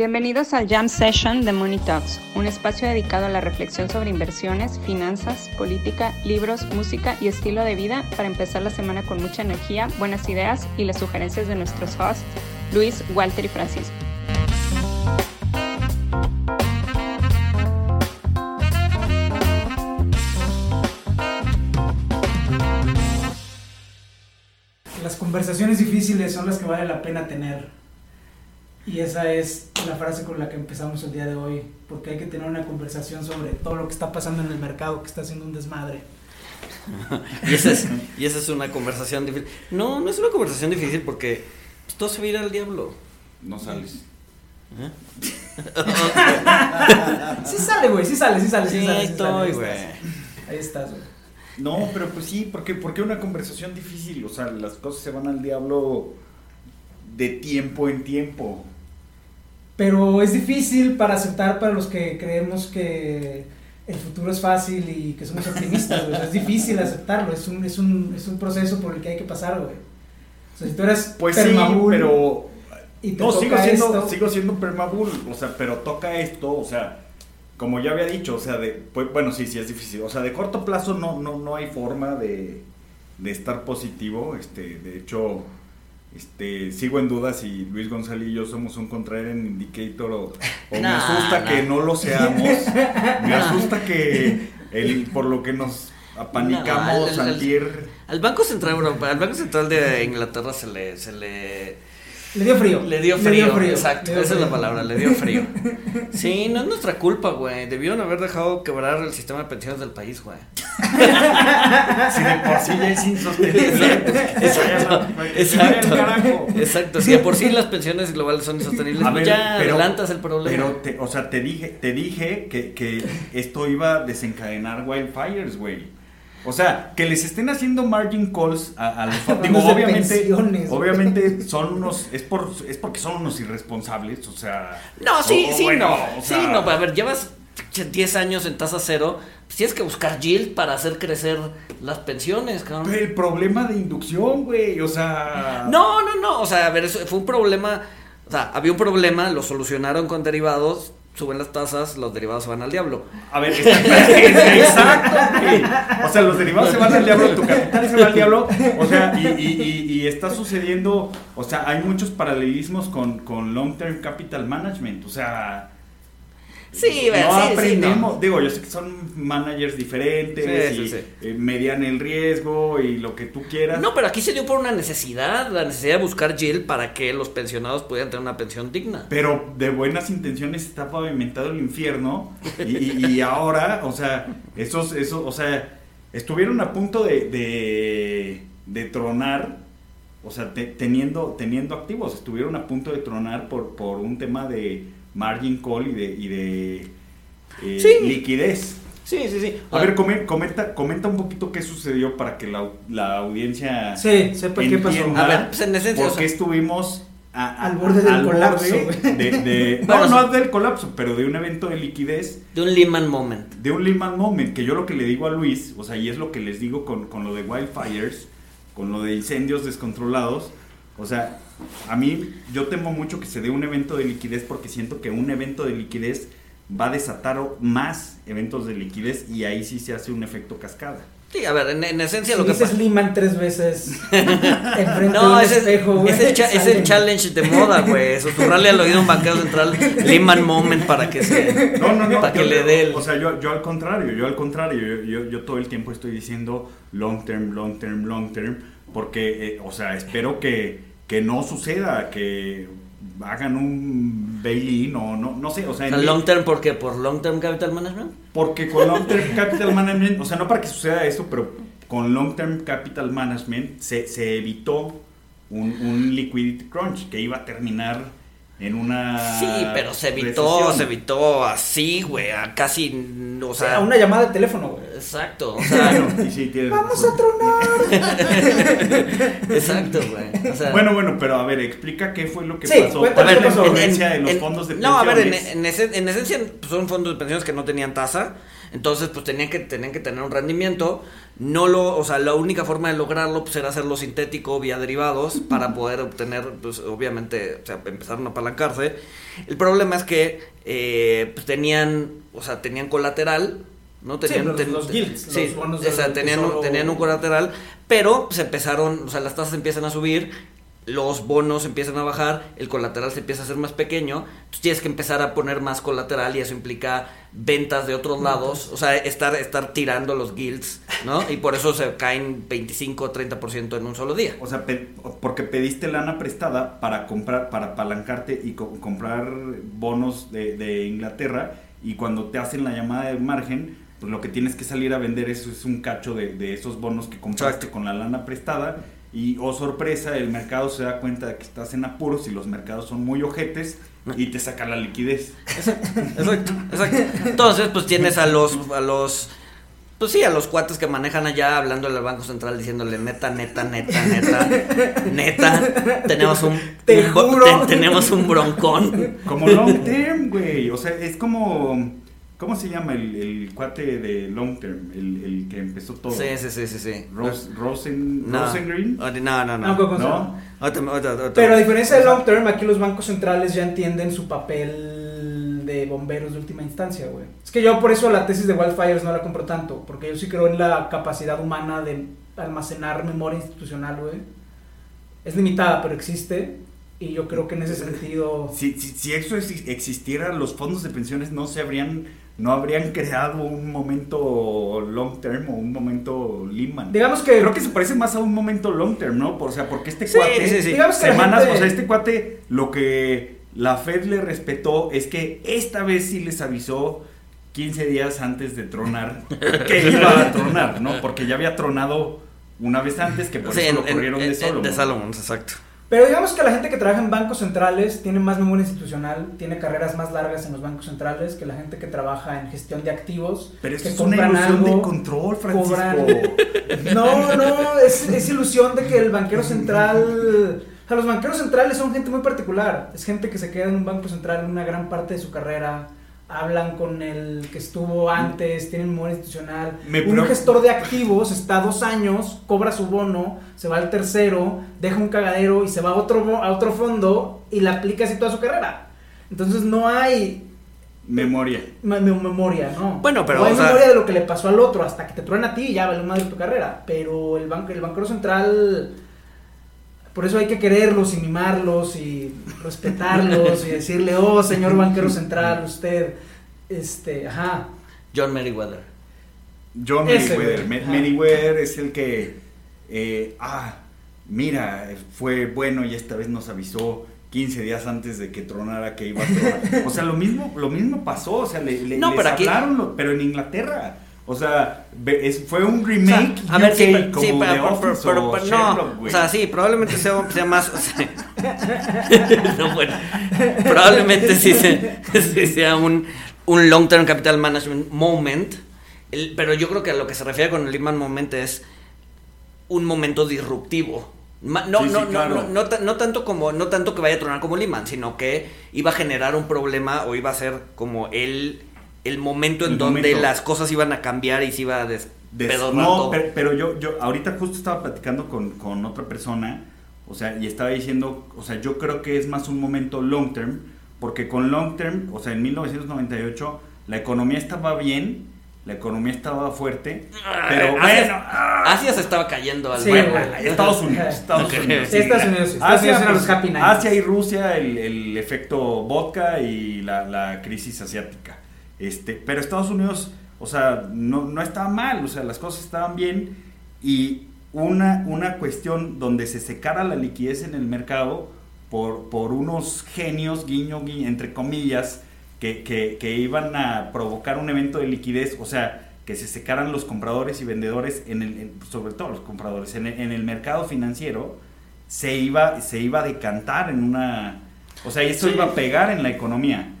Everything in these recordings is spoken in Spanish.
Bienvenidos al Jam Session de Money Talks, un espacio dedicado a la reflexión sobre inversiones, finanzas, política, libros, música y estilo de vida para empezar la semana con mucha energía, buenas ideas y las sugerencias de nuestros hosts, Luis, Walter y Francisco. Las conversaciones difíciles son las que vale la pena tener. Y esa es la frase con la que empezamos el día de hoy, porque hay que tener una conversación sobre todo lo que está pasando en el mercado, que está haciendo un desmadre. y, esa es, y esa es una conversación difícil. No, no es una conversación difícil porque pues, todo se va a ir al diablo. No sales. ¿Eh? sí sale, güey, sí sale, sí sale, sí, Sí, sale. estoy, ahí güey. estás. Ahí estás, güey. No, pero pues sí, porque ¿por qué una conversación difícil? O sea, las cosas se van al diablo de tiempo en tiempo. Pero es difícil para aceptar para los que creemos que el futuro es fácil y que somos optimistas, güey. O sea, es difícil aceptarlo, es un, es, un, es un proceso por el que hay que pasar, güey. O sea, si tú eres Pues sí, permabull pero y te no toca sigo siendo esto, sigo siendo permabull, o sea, pero toca esto, o sea, como ya había dicho, o sea, de pues, bueno, sí, sí es difícil, o sea, de corto plazo no no no hay forma de, de estar positivo, este, de hecho este, sigo en duda si Luis González y yo somos un contrarian indicator o, o me asusta que no lo seamos. Me asusta que el, por lo que nos apanicamos el- antier Al Banco Central Europeo, al Banco Central de Inglaterra se le, se le le dio frío. Le dio frío, exacto, le dio esa es la palabra, le dio frío. Sí, no es nuestra culpa, güey. Debieron haber dejado quebrar el sistema de pensiones del país, güey. si de por sí ya es insostenible. Exacto, exacto. Exacto, si de por sí las pensiones globales son insostenibles, A pues ver, ya pero- adelantas el problema. Pero, te- o sea, te dije, te dije que, que esto iba a desencadenar wildfires, güey. O sea, que les estén haciendo margin calls a, a los digo, obviamente, obviamente son unos, es por, es porque son unos irresponsables, o sea. No, sí, o- sí, bueno, no. o sí, no, a ver, llevas 10 años en tasa cero. Pues tienes que buscar yield para hacer crecer las pensiones, cabrón. Pero el problema de inducción, güey, o sea. No, no, no. O sea, a ver, eso fue un problema. O sea, había un problema, lo solucionaron con derivados, suben las tasas, los derivados se van al diablo. A ver, exacto. O sea, los derivados se van al diablo, tu capital se va al diablo. O sea, y, y, y, y está sucediendo, o sea, hay muchos paralelismos con, con Long Term Capital Management. O sea, Sí, no sí, sí, aprendemos. no. Digo, yo sé que son managers diferentes Sí, y sí. eh, median el riesgo y lo que tú quieras. No, pero aquí se dio por una necesidad, la necesidad de buscar yield para que los pensionados pudieran tener una pensión digna. Pero de buenas intenciones está pavimentado el infierno. Y, y- y ahora, o sea, esos, esos, o sea, estuvieron a punto de, de, de tronar, o sea, te- teniendo, teniendo activos, estuvieron a punto de tronar por, por un tema de margin call y de, y de eh, Sí. liquidez. Sí, sí, sí. A ver, come- comenta, comenta un poquito qué sucedió para que la, la audiencia Sí, sepa qué pasó. A ver, pues en esencia, por o qué sea- estuvimos a- a- Al borde del al colapso, borde de, de- no, no del colapso, pero de un evento de liquidez, de un Lehman Moment. de un Lehman Moment, que yo lo que le digo a Luis, o sea, y es lo que les digo con, con lo de wildfires, con lo de incendios descontrolados, o sea, a mí yo temo mucho que se dé un evento de liquidez porque siento que un evento de liquidez va a desatar más eventos de liquidez y ahí sí se hace un efecto cascada. Sí, a ver, en, en esencia Si lo que dices pasa. Liman tres veces enfrente de No, un ese es, espejo, güey, es el, cha- es el salen. challenge de moda, güey. Susurrarle al oído a un banquero central Lehman Moment para que se. No, no, no. Para que yo- le dé el. O sea, yo, yo al contrario, yo al contrario, yo, yo, yo todo el tiempo estoy diciendo long term, long term, long term, porque, eh, o sea, espero que, que no suceda, que hagan un bail-in o no, no sé, o sea, en ¿El mi- long term por qué? ¿Por long term capital management? porque con long term capital management, o sea, no para que suceda esto, pero con long term capital management se, se evitó un, un liquidity crunch que iba a terminar en una Sí, pero se evitó, recesión. se evitó así, güey, a casi, o sea, sea, una llamada de teléfono, güey. exacto, o sea, Bueno, y sí, tienes Vamos razón. a tronar. exacto, güey, o sea, Bueno, bueno, pero a ver, explica qué fue lo que Sí, pasó. ¿Cuál a es la influencia de los en- fondos de No, a ver, en, pensiones? en ese- en esencia pues, son fondos de pensiones que no tenían tasa. Entonces, pues tenían que, tenían que tener un rendimiento. No lo, o sea, la única forma de lograrlo pues, era hacerlo sintético vía derivados para poder obtener, pues obviamente, o sea, empezaron a apalancarse. El problema es que eh, pues, tenían, o sea, tenían colateral, ¿no? Tenían, los- ten- los gilts, sí, los bonos o sea, del tenían, un, tesoro. tenían un colateral, pero se empezaron, o sea, las tasas empiezan a subir, los bonos empiezan a bajar, el colateral se empieza a hacer más pequeño, entonces tienes que empezar a poner más colateral y eso implica ventas de otros lados, o sea, estar, estar tirando los guilds, ¿no? Y por eso se caen 25 o 30% en un solo día. O sea, pe- porque pediste lana prestada para comprar, para apalancarte y co- comprar bonos de, de Inglaterra y cuando te hacen la llamada de margen, pues lo que tienes que salir a vender eso es un cacho de, de esos bonos que compraste Exacto. con la lana prestada y, oh sorpresa, el mercado se da cuenta de que estás en apuros y los mercados son muy ojetes y te saca la liquidez. Exacto, exacto. Entonces, pues tienes a los, a los, pues sí, a los cuates que manejan allá hablando al Banco Central diciéndole neta, neta, neta, neta, neta, tenemos un, Te un bo- juro. te- tenemos un broncón. Como long term, güey. O sea, es como. ¿Cómo se llama el, el cuate de long term? El, el que empezó todo. Sí, sí, sí, sí, sí. Ros- Rosen, No. Rosengreen. No, no, no. No, ¿cómo se ¿No? llama? Otra- otra- otra- Pero a diferencia del long term, aquí los bancos centrales ya entienden su papel de bomberos de última instancia, güey. Es que yo por eso la tesis de Wildfires no la compro tanto, porque yo sí creo en la capacidad humana de almacenar memoria institucional, güey. Es limitada, pero existe. Y yo creo que en ese sentido... Si, si, si eso ex- existiera, los fondos de pensiones no se habrían. No habrían creado un momento long term o un momento Lehman. Digamos que... Creo que se parece más a un momento long term, ¿no? Por- O sea, porque este Sí, cuate. sí, sí. Digamos semanas, gente- o sea, este cuate, lo que la Fed le respetó es que esta vez sí les avisó 15 días antes de tronar que iba a tronar, ¿no? Porque ya había tronado una vez antes, que por Sí, eso en- lo corrieron en- de Solomon. De Solomon, exacto. Pero digamos que la gente que trabaja en bancos centrales tiene más memoria institucional, tiene carreras más largas en los bancos centrales que la gente que trabaja en gestión de activos. Pero esto que es una ilusión de control, Francisco. cobran- No, no, es, es ilusión de que el banquero central... O sea, los banqueros centrales son gente muy particular. Es gente que se queda en un banco central una gran parte de su carrera. Hablan con el que estuvo antes, tienen memoria institucional. Me un gestor de activos está dos años, cobra su bono, se va al tercero, deja un cagadero y se va a otro, a otro fondo y le aplica así toda su carrera. Entonces no hay Memoria. me- me- memoria, ¿no? Bueno, pero, No hay o sea- memoria de lo que le pasó al otro hasta que te truena a ti y ya vale madre tu carrera. Pero el, banco, el banquero central, por eso hay que quererlos y mimarlos y respetarlos y decirle, oh, señor banquero central, usted, este, ajá. John Meriwether. John Ese, Meriwether. güey. Me- Ajá. Meriwether es el que, eh, ah, mira, fue bueno y esta vez nos avisó 15 días antes de que tronara que iba a tronar. O sea, lo mismo, lo mismo pasó, o sea, le, le- No, les pero hablaron, pero en Inglaterra. O sea, es- fue un remake a ver, sí, UK pero, como sí, pero- The pero- Office pero- o pero- Sherlock, no, o sea, sí, probablemente sea, sea más, o sea, no, bueno, probablemente sí, se- sí sea un, un long term capital management moment, el- pero yo creo que a lo que se refiere con el Lehman moment es un momento disruptivo. No, Sí, sí, no, no, claro. no, no tanto como, no tanto que vaya a tronar como Lehman, sino que iba a generar un problema o iba a ser como el, el momento en El donde momento. las cosas iban a cambiar y se iba a Des- no, pero, pero yo, yo ahorita justo estaba platicando con, con otra persona, o sea, y estaba diciendo, o sea, yo creo que es más un momento long term, porque con long term, o sea, en 1998 la economía estaba bien, la economía estaba fuerte, pero Asia- bueno, Asia se estaba cayendo al Sí, bueno. Estados Unidos, Estados. Unidos. Sí, Estados Unidos, sí. Estados Unidos eran los Happy Nights. Asia y Rusia, el, el efecto vodka y la, la crisis asiática. Este, pero Estados Unidos, o sea, no, no estaba mal, o sea, las cosas estaban bien y una, una cuestión donde se secara la liquidez en el mercado por, por unos genios, guiño, guiño, entre comillas, que, que, que iban a provocar un evento de liquidez, o sea, que se secaran los compradores y vendedores, en el, en- sobre todo los compradores, en el, en el mercado financiero, se iba, se iba a decantar en una... O sea, eso Sí. iba a pegar en la economía,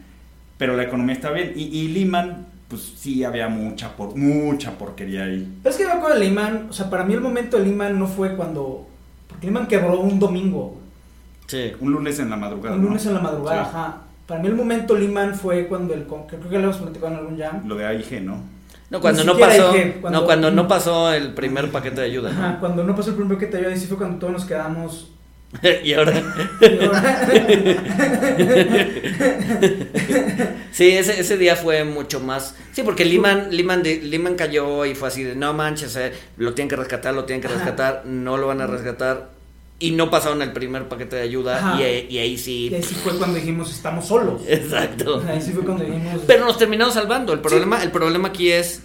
pero la economía está bien. Y, y Lehman, pues sí había mucha, por, mucha porquería ahí. Pero es que me acuerdo de Lehman, o sea, para mí el momento de Lehman no fue cuando... Porque Lehman quebró un domingo, Sí. Un lunes en la madrugada. un ¿no? lunes en la madrugada, Sí. ajá. Para mí el momento Lehman fue cuando el... con- Creo que lo hemos platicado en algún jam. Lo de AIG, ¿no? No, cuando no pasó, no, cuando no pasó el primer paquete de ayuda. Ajá, cuando no pasó el primer paquete de ayuda, ahí sí fue cuando todos nos quedamos. y ahora, sí, ese, ese día fue mucho más. Sí, porque Lehman, de- Lehman cayó y fue así de no manches, eh, lo tienen que rescatar, lo tienen que Ajá. rescatar, no lo van a rescatar. Y no pasaron el primer paquete de ayuda y, ahí- y ahí sí. y ahí sí fue cuando dijimos, estamos solos. Exacto. Ahí sí fue cuando dijimos. Pero nos terminaron salvando. El problema, el problema aquí es,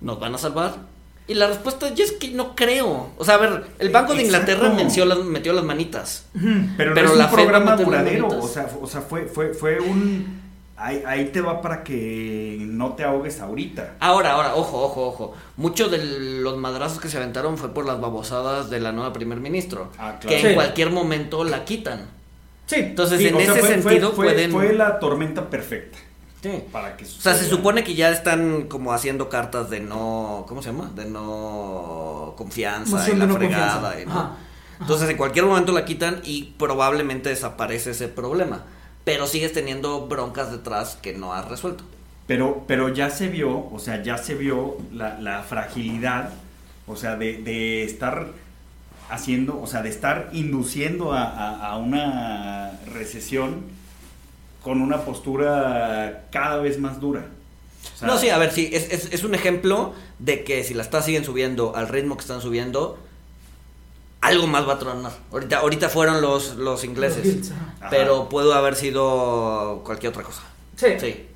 ¿nos van a salvar? Y la respuesta yo es que no creo. O sea, a ver, el Banco de Inglaterra metió las, metió las manitas. Pero, Pero no es la un programa las duradero. O sea, o sea fue, fue, fue, un. Ahí, ahí te va para que no te ahogues ahorita. Ahora, ahora, ojo, ojo, ojo. Muchos de los madrazos que se aventaron fue por las babosadas de la nueva primer ministro. Ah, claro. Que Sí. en cualquier momento la quitan. Sí, Entonces, Sí, en sea, ese fue- sentido fue, pueden. Fue la tormenta perfecta Sí. para que O sea, se supone que ya están como haciendo cartas de no, ¿cómo se llama? De no confianza Moción y de la no fregada. y no- Ajá. Entonces, en cualquier momento la quitan y probablemente desaparece ese problema. Pero sigues teniendo broncas detrás que no has resuelto. Pero, pero ya se vio, o sea, ya se vio la, la fragilidad, o sea, de, de estar haciendo, o sea, de estar induciendo a, a- a una recesión con una postura cada vez más dura. O sea, no, sí, a ver, sí, es, es, es un ejemplo de que si las tasas siguen subiendo al ritmo que están subiendo, algo más va a tronar. Ahorita, ahorita fueron los, los ingleses, ajá. Pero pudo haber sido cualquier otra cosa. Sí, Sí.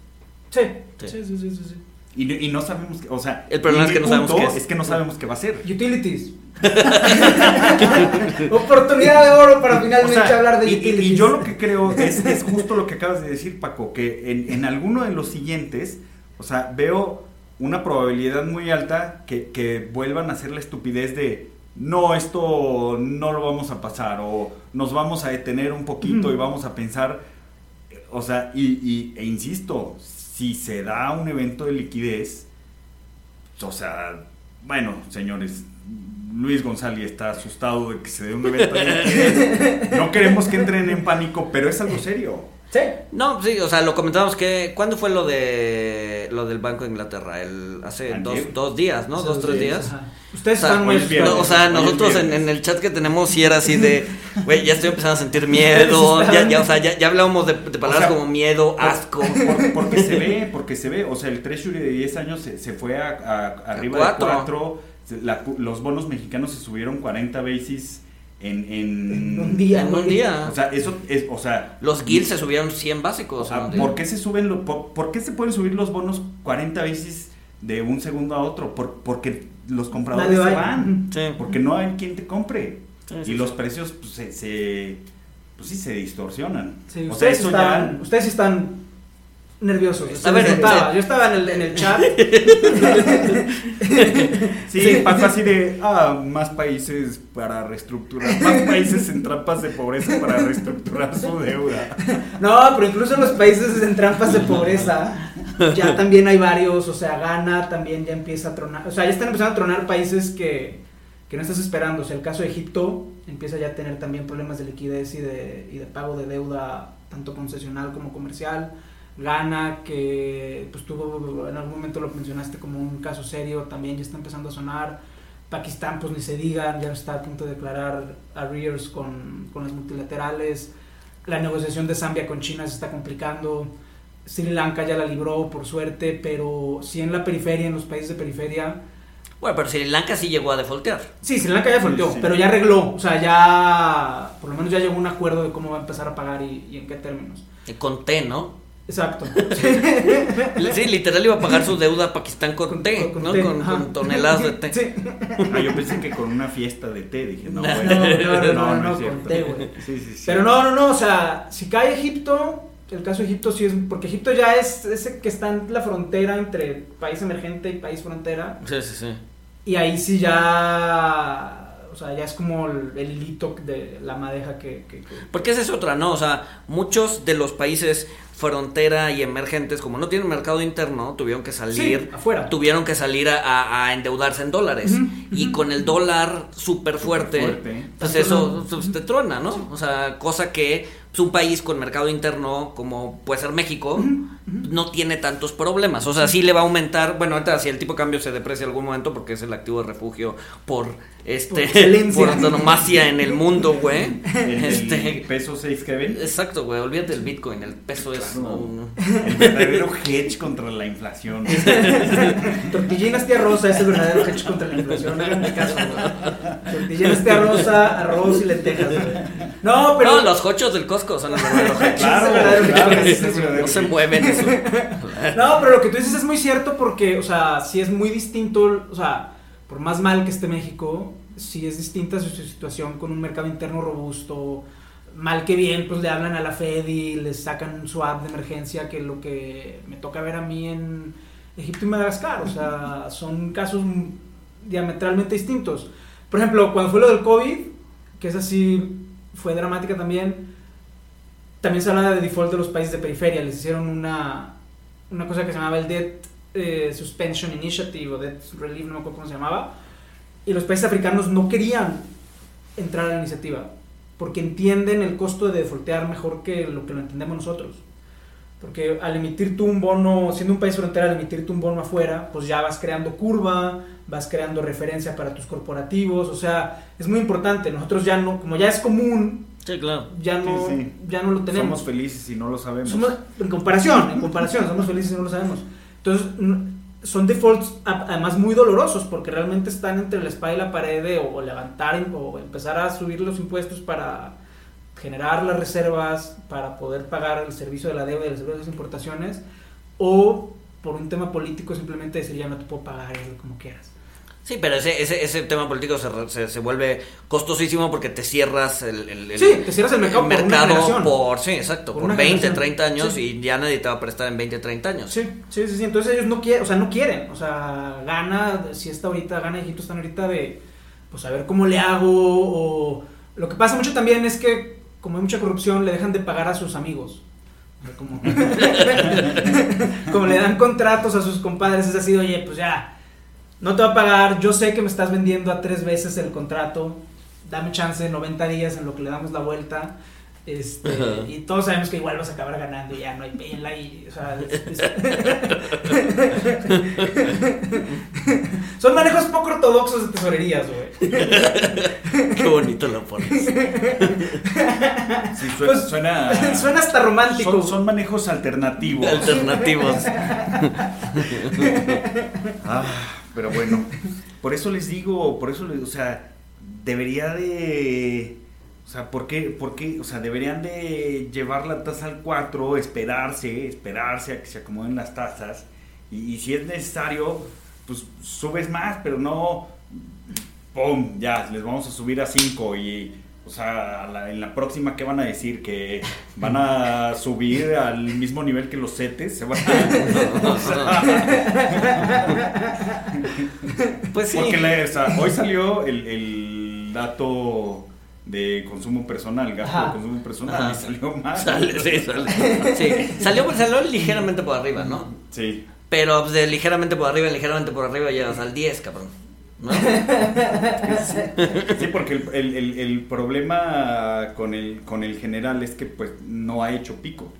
sí, Sí. sí, sí, sí, sí, sí. Y, y no sabemos, que- o sea, El problema es que no sabemos qué es. Es que no sabemos qué va a ser. Utilities. Oportunidad de oro para O finalmente sea, hablar de y, y- utilities. y yo lo que creo es, es justo lo que acabas de decir, Paco, que en, en alguno de los siguientes, o sea, veo una probabilidad muy alta que, que vuelvan a hacer la estupidez de no, esto no lo vamos a pasar, o nos vamos a detener un poquito y vamos a pensar, o sea, y, y- e insisto, si se da un evento de liquidez, o sea, bueno, señores, Luis González está asustado de que se dé un evento de liquidez. No queremos que entren en pánico, pero es algo serio. Sí. No, sí, o sea, lo comentamos que. ¿Cuándo fue lo de lo del Banco de Inglaterra? El, hace dos, dos días, ¿no? Dos, tres días. Ustedes O sea, están muy. No, o sea, nosotros en, el chat que tenemos sí era así de, güey, ya estoy empezando a sentir miedo, ya, ya, o sea, ya, ya hablábamos de, de palabras O sea, como miedo, asco. Por- porque se ve, porque se ve. O sea, el Treasury de 10 años se, se fue a, a- arriba cuatro. de 4. los bonos mexicanos se subieron 40 basis en, en, En un día. En un día. O sea, eso es, o sea, Los guilds se subieron 100 básicos. Día. ¿Por qué se suben lo- por, por qué se pueden subir los bonos 40 veces de un segundo a otro? Por- porque los compradores Nadie se va. van. Sí. Porque no hay quien te compre. Sí, y sí, los precios pues, se, se- pues sí se distorsionan. Sí, o sea, ustedes, eso están, ya ustedes están nerviosos. A ver, sí. Yo estaba en el, en el chat. Sí, Sí. pasa así de ah, más países para reestructurar, más países en trampas de pobreza para reestructurar su deuda. No, pero incluso los países en trampas de pobreza ya también hay varios, o sea, Ghana también ya empieza a tronar, o sea, ya están empezando a tronar países que, que no estás esperando, o sea, el caso de Egipto empieza ya a tener también problemas de liquidez y de, y de pago de deuda, tanto concesional como comercial. Ghana, que pues tuvo, en algún momento lo mencionaste como un caso serio, también ya está empezando a sonar. Pakistán, pues ni se diga, ya está a punto de declarar arrears con, con las multilaterales. La negociación de Zambia con China se está complicando. Sri Lanka ya la libró, por suerte, pero sí en la periferia, en los países de periferia. Bueno, pero Sri Lanka sí llegó a defaultear. Sí, Sri Lanka ya volteó, Sí. pero ya arregló. O sea, ya. Por lo menos ya llegó a un acuerdo de cómo va a empezar a pagar y, y en qué términos. eh, Con té, ¿no? Exacto. Sí, literal iba a pagar su deuda a Pakistán con, té, ¿no? té, Con, ajá. con toneladas de té. Sí. Ah, yo pensé que con una fiesta de té, dije, no, No, güey. no, no, no, no, es con té, güey. Sí, sí, sí. Pero no, no, no, o sea, si cae Egipto, el caso de Egipto sí es, porque Egipto ya es ese que está en la frontera entre país emergente y país frontera, Sí, sí, sí. y ahí sí ya, o sea, ya es como el, el hilito de la madeja que... que- que- Porque esa es otra, ¿no? O sea, muchos de los países, frontera y emergentes, como no tienen mercado interno, tuvieron que salir, Sí, afuera. tuvieron que salir a, a- a endeudarse en dólares. Y con el dólar súper fuerte, Fuerte. pues eso pues, te truena, ¿no? O sea, cosa que pues, un país con mercado interno como puede ser México no tiene tantos problemas. O sea, sí le va a aumentar, bueno, ahorita si el tipo de cambio se deprecia en algún momento porque es el activo de refugio por este por antonomasia en el mundo, güey. El, Este el peso 6 Kevin. Exacto, güey, olvídate del Bitcoin, el peso es Claro. un- El verdadero hedge contra la inflación. Tortillinas tía rosa es el verdadero hedge contra la inflación. Háganme caso, güey. Tortillinas tía rosa, arroz y lentejas, güey. No, pero. No, los hochos del Costco son el verdadero hedge. Claro, claro, No se mueven eso. No, pero lo que tú dices es muy cierto porque, o sea, sí es muy distinto, o sea, por más mal que esté México, sí es distinta su situación con un mercado interno robusto. Mal que bien, pues le hablan a la Fed y les sacan un swap de emergencia, que es lo que me toca ver a mí en Egipto y Madagascar. O sea, son casos diametralmente distintos. Por ejemplo, cuando fue lo del COVID, que es así, fue dramática también, también se habla de default de los países de periferia. Les hicieron una, una cosa que se llamaba el Debt eh, Suspension Initiative o Debt Relief, no me acuerdo cómo se llamaba. Y los países africanos no querían entrar a la iniciativa porque entienden el costo de defaultear mejor que lo que lo entendemos nosotros. Porque al emitir tú un bono, siendo un país frontera, al emitir tú un bono afuera, pues ya vas creando curva, vas creando referencia para tus corporativos, o sea, es muy importante. Nosotros ya no, como ya es común, Sí, claro. ya no, Sí, sí. ya no lo tenemos. Somos felices y no lo sabemos. Somos- en comparación, en comparación, somos felices y no lo sabemos. Entonces, son defaults además muy dolorosos porque realmente están entre la espada y la pared o, o levantar o empezar a subir los impuestos para generar las reservas, para poder pagar el servicio de la deuda y el servicio de las importaciones, o por un tema político simplemente decir ya no te puedo pagar como quieras. Sí, pero ese, ese, ese tema político se, se, se vuelve costosísimo porque te cierras el, el- el- Sí, te cierras el mercado por una sí, exacto, Por por, una 20, generación. 30 años Sí. y ya nadie te va a prestar en 20, 30 años. Sí, sí, sí, sí. Entonces ellos no quieren, o sea, no quieren. O sea, gana, si está ahorita, gana Egipto, están ahorita de, pues a ver cómo le hago. O lo que pasa mucho también es que, como hay mucha corrupción, le dejan de pagar a sus amigos. Como, como le dan contratos a sus compadres, es así, oye, pues ya, no te va a pagar, yo sé que me estás vendiendo a tres veces el contrato, dame chance, 90 días en lo que le damos la vuelta. Este, y todos sabemos que igual vas a acabar ganando y ya no hay pela y, o sea, es- es- son manejos poco ortodoxos de tesorerías, güey. Qué bonito lo pones. Sí, suena. Pues, suena, Suena hasta romántico. son, son manejos alternativos. Alternativos. Ah, pero bueno, por eso les digo, por eso les, o sea, debería de, o sea, ¿por qué, por qué? O sea, deberían de llevar la tasa al 4, esperarse, esperarse a que se acomoden las tasas y, y si es necesario, pues subes más, pero no, ¡pum! Ya, les vamos a subir a 5 y... O sea, la- en la próxima, ¿qué van a decir? ¿Que van a subir al mismo nivel que los CETES? ¿Se van a- Pues sí. porque la- o sea, hoy salió el, el dato de consumo personal, gasto Ajá. de consumo personal, Ajá. y salió más. Sale, sí, sale. Sí. Salió, salió ligeramente por arriba, ¿no? Sí. Pero pues, de ligeramente por arriba, ligeramente por arriba llegas al 10, cabrón. ¿No? Sí, porque el, el- el- el problema con el, con el general es que pues no ha hecho pico.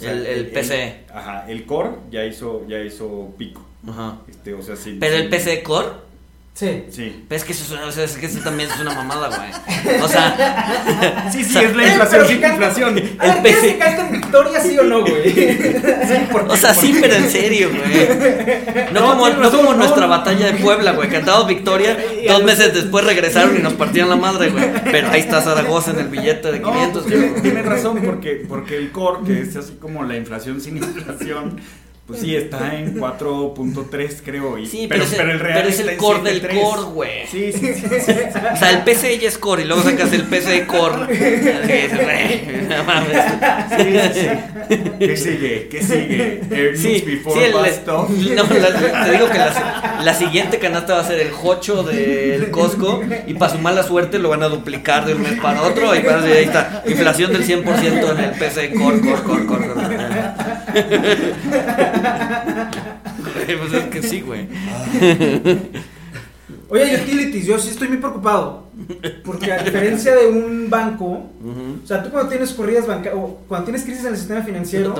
El- el PCE. ajá, el core ya hizo, ya hizo pico. Ajá. Este, o sea, sí. Pero el PC Core, Sí. Sí. pero es que eso, es una- o sea, es que eso también es una mamada, güey. O sea, Sí, sí, O sea, es la inflación fíjate- inflación. A ver, El ¿quieres PC. que cante en victoria, sí o no, güey? o sea, sí, pero en serio, güey. No, No, como, tienes no como nuestra no. batalla de Puebla, güey. Cantamos victoria, dos meses después regresaron y nos partían la madre, güey. Pero ahí está Zaragoza en el billete de No, 500. pues, tiene, güey. tiene razón, porque, porque el core, que es así como la inflación sin inflación, pues sí, está en 4.3, creo. Y, Sí, pero es el- el real pero es el core del 7.3. core, güey. Sí, sí, sí. sí. O sea, el PC ya es core y luego sacas el PC Core. No mames. Sí, sí. ¿Qué sigue? ¿Qué sigue? Earnings Sí, before sí, el- no, la- te digo que la, la siguiente canasta va a ser el jocho del Costco y para su mala suerte lo van a duplicar de un mes para otro y para- ahí está, inflación del 100% en el PC Core, Core, Core, Core. core. Pues es que sí, güey. Oye, utilities, yo sí estoy muy preocupado. Porque a diferencia de un banco, o sea, tú cuando tienes corridas bancarias, o cuando tienes crisis en el sistema financiero,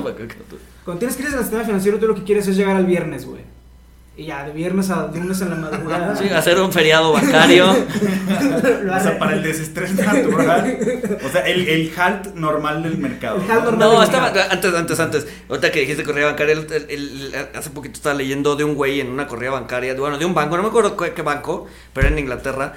cuando tienes crisis en el sistema financiero, tú lo que quieres es llegar al viernes, güey. Y ya, de viernes a lunes en la madrugada. Sí, hacer un feriado bancario. O sea, para el desestrés natural. O sea, el, el halt normal del mercado. El halt ¿no? normal. No, estaba antes, antes, antes. Ahorita que dijiste correa bancaria, el- el- el- hace poquito estaba leyendo de un güey en una correa bancaria, bueno, de un banco, no me acuerdo qué, qué banco, pero en Inglaterra,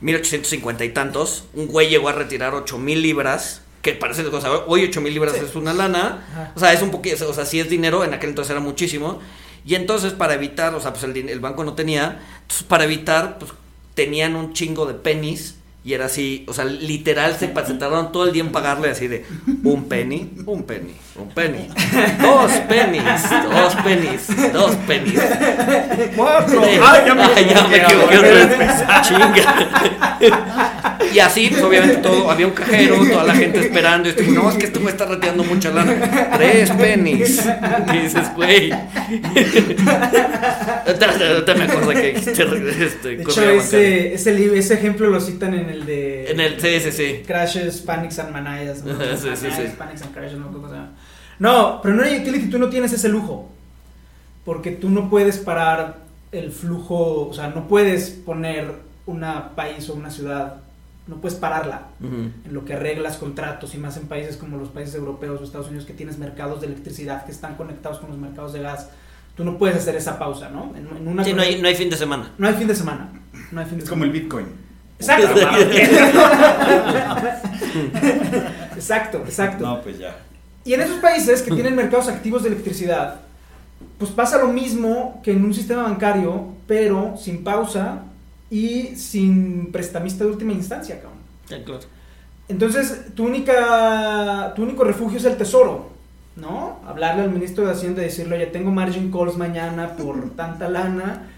1850 y tantos, un güey llegó a retirar 8 mil libras. Que parece, o sea, hoy 8 mil libras Sí. es una lana. Ajá. O sea, es un poquito, o sea, sí es dinero, en aquel entonces era muchísimo. Y entonces, para evitar, o sea, pues el, banco no tenía, entonces para evitar, pues tenían un chingo de pennies. Y era así, o sea, literal se, tardaron todo el día en pagarle así de un penny, un penny, un penny, dos pennies, dos pennies, dos pennies. ¡Cuatro! Sí. ¡Ay, ya me Ay, ya me equivoqué. Chinga. Y así, pues obviamente todo, había un cajero, toda la gente esperando. Y este, no, es que este güey está reteando mucha lana. Tres pennies. Y dices, güey. Ahorita me acuerdo que dijiste este, De hecho, ese, ese, ese ejemplo lo citan en el de. En el, sí, sí, sí. Crashes, Panics and Manias. ¿no? Sí, sí, sí. Panics and Crashes, no, ¿Cómo se llama? No, pero en una utility tú no tienes ese lujo. Porque tú no puedes parar el flujo, o sea, no puedes poner una país o una ciudad, no puedes pararla en lo que arreglas contratos y más en países como los países europeos o Estados Unidos que tienes mercados de electricidad que están conectados con los mercados de gas. Tú no puedes hacer esa pausa, ¿no? En, en una Sí, no hay, no hay fin de semana. no hay fin de semana. No hay fin de Es como el semana. Bitcoin. Exacto. exacto, exacto. No, pues ya. Y en esos países que tienen mercados activos de electricidad, pues pasa lo mismo que en un sistema bancario, pero sin pausa y sin prestamista de última instancia, cabrón. Claro. Entonces, tu única tu único refugio es el tesoro, ¿no? Hablarle al ministro de Hacienda y decirle, "Oye, tengo margin calls mañana por tanta lana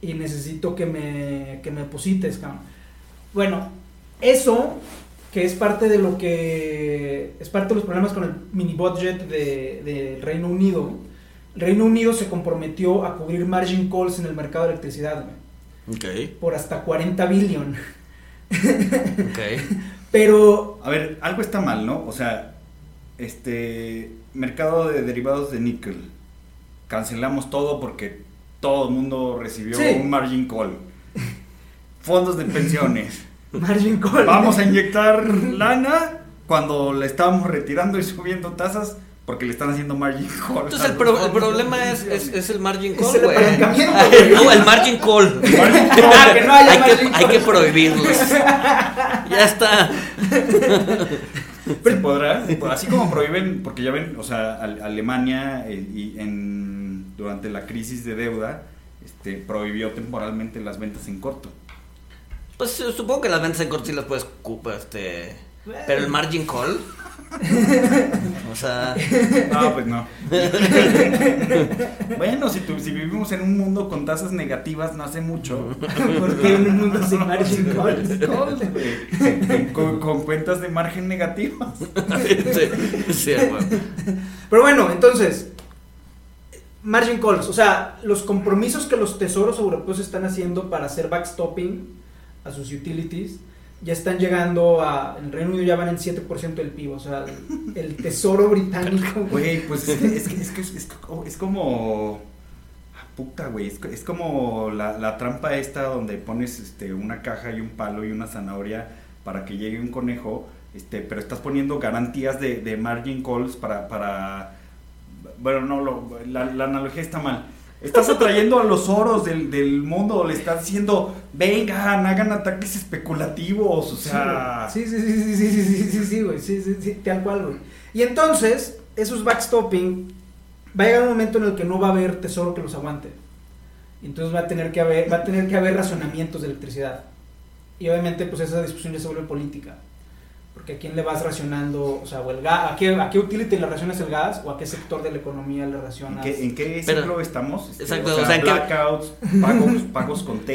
y necesito que me que me deposites, cabrón." Bueno, eso que es parte de lo que es parte de los problemas con el mini budget de, de Reino Unido. El Reino Unido se comprometió a cubrir margin calls en el mercado de electricidad güey, Por hasta 40 billion. Pero A ver, algo está mal, ¿no? O sea, este mercado de derivados de níquel. Cancelamos todo porque todo el mundo recibió Sí. un margin call. Fondos de pensiones. margin call. Vamos a inyectar lana cuando le estábamos retirando y subiendo tasas porque le están haciendo margin call. Entonces el, pro- el problema es, es, es el margin call, el güey. No, el margin call. Ah, que no haya hay, que, margin hay call. que prohibirlos. Ya está. ¿Se podrá? Así como prohíben, porque ya ven, o sea, Ale- Alemania eh, y en, durante la crisis de deuda este, prohibió temporalmente las ventas en corto. Pues eh, supongo que las ventas en corto sí las puedes este pero el margin call o sea No, pues no. bueno, si, tu- si vivimos en un mundo con tasas negativas no hace mucho. Porque en un mundo sin margin call. con, con cuentas de margen negativas. sí, sí, güey. Pero bueno, entonces, margin calls, o sea, los compromisos que los tesoros europeos están haciendo para hacer backstopping a sus utilities ya están llegando a. El Reino Unido ya van en 7% del PIB, o sea, el, tesoro británico. Güey, pues es que es, que- es, que es- co- es como. ah, Puta, güey. Es, es como la, la trampa esta donde pones este, una caja y un palo y una zanahoria para que llegue un conejo. Este, pero estás poniendo garantías de, de margin calls para. para bueno, no, lo- la, la analogía está mal. Estás atrayendo a los oros del, del mundo, le estás diciendo, vengan, hagan ataques especulativos, o sea... Sí, sí, sí, sí, sí, sí, sí, sí, sí, güey, sí, sí, sí, tal cual, güey. Y entonces, esos backstopping, va a llegar un momento en el que no va a haber tesoro que los aguante. Entonces va a tener que haber, va a tener que haber racionamientos de electricidad. Y obviamente, pues esa discusión ya se vuelve política. Porque a quién le vas racionando, o sea, o el gas, ¿a qué, ¿a qué utility le racionas el gas o a qué sector de la economía le ¿En racionas? qué, en qué Pero- ciclo estamos? Este, Exacto, o sea, o sea, ¿en qué- blackouts, pagos, pagos con T,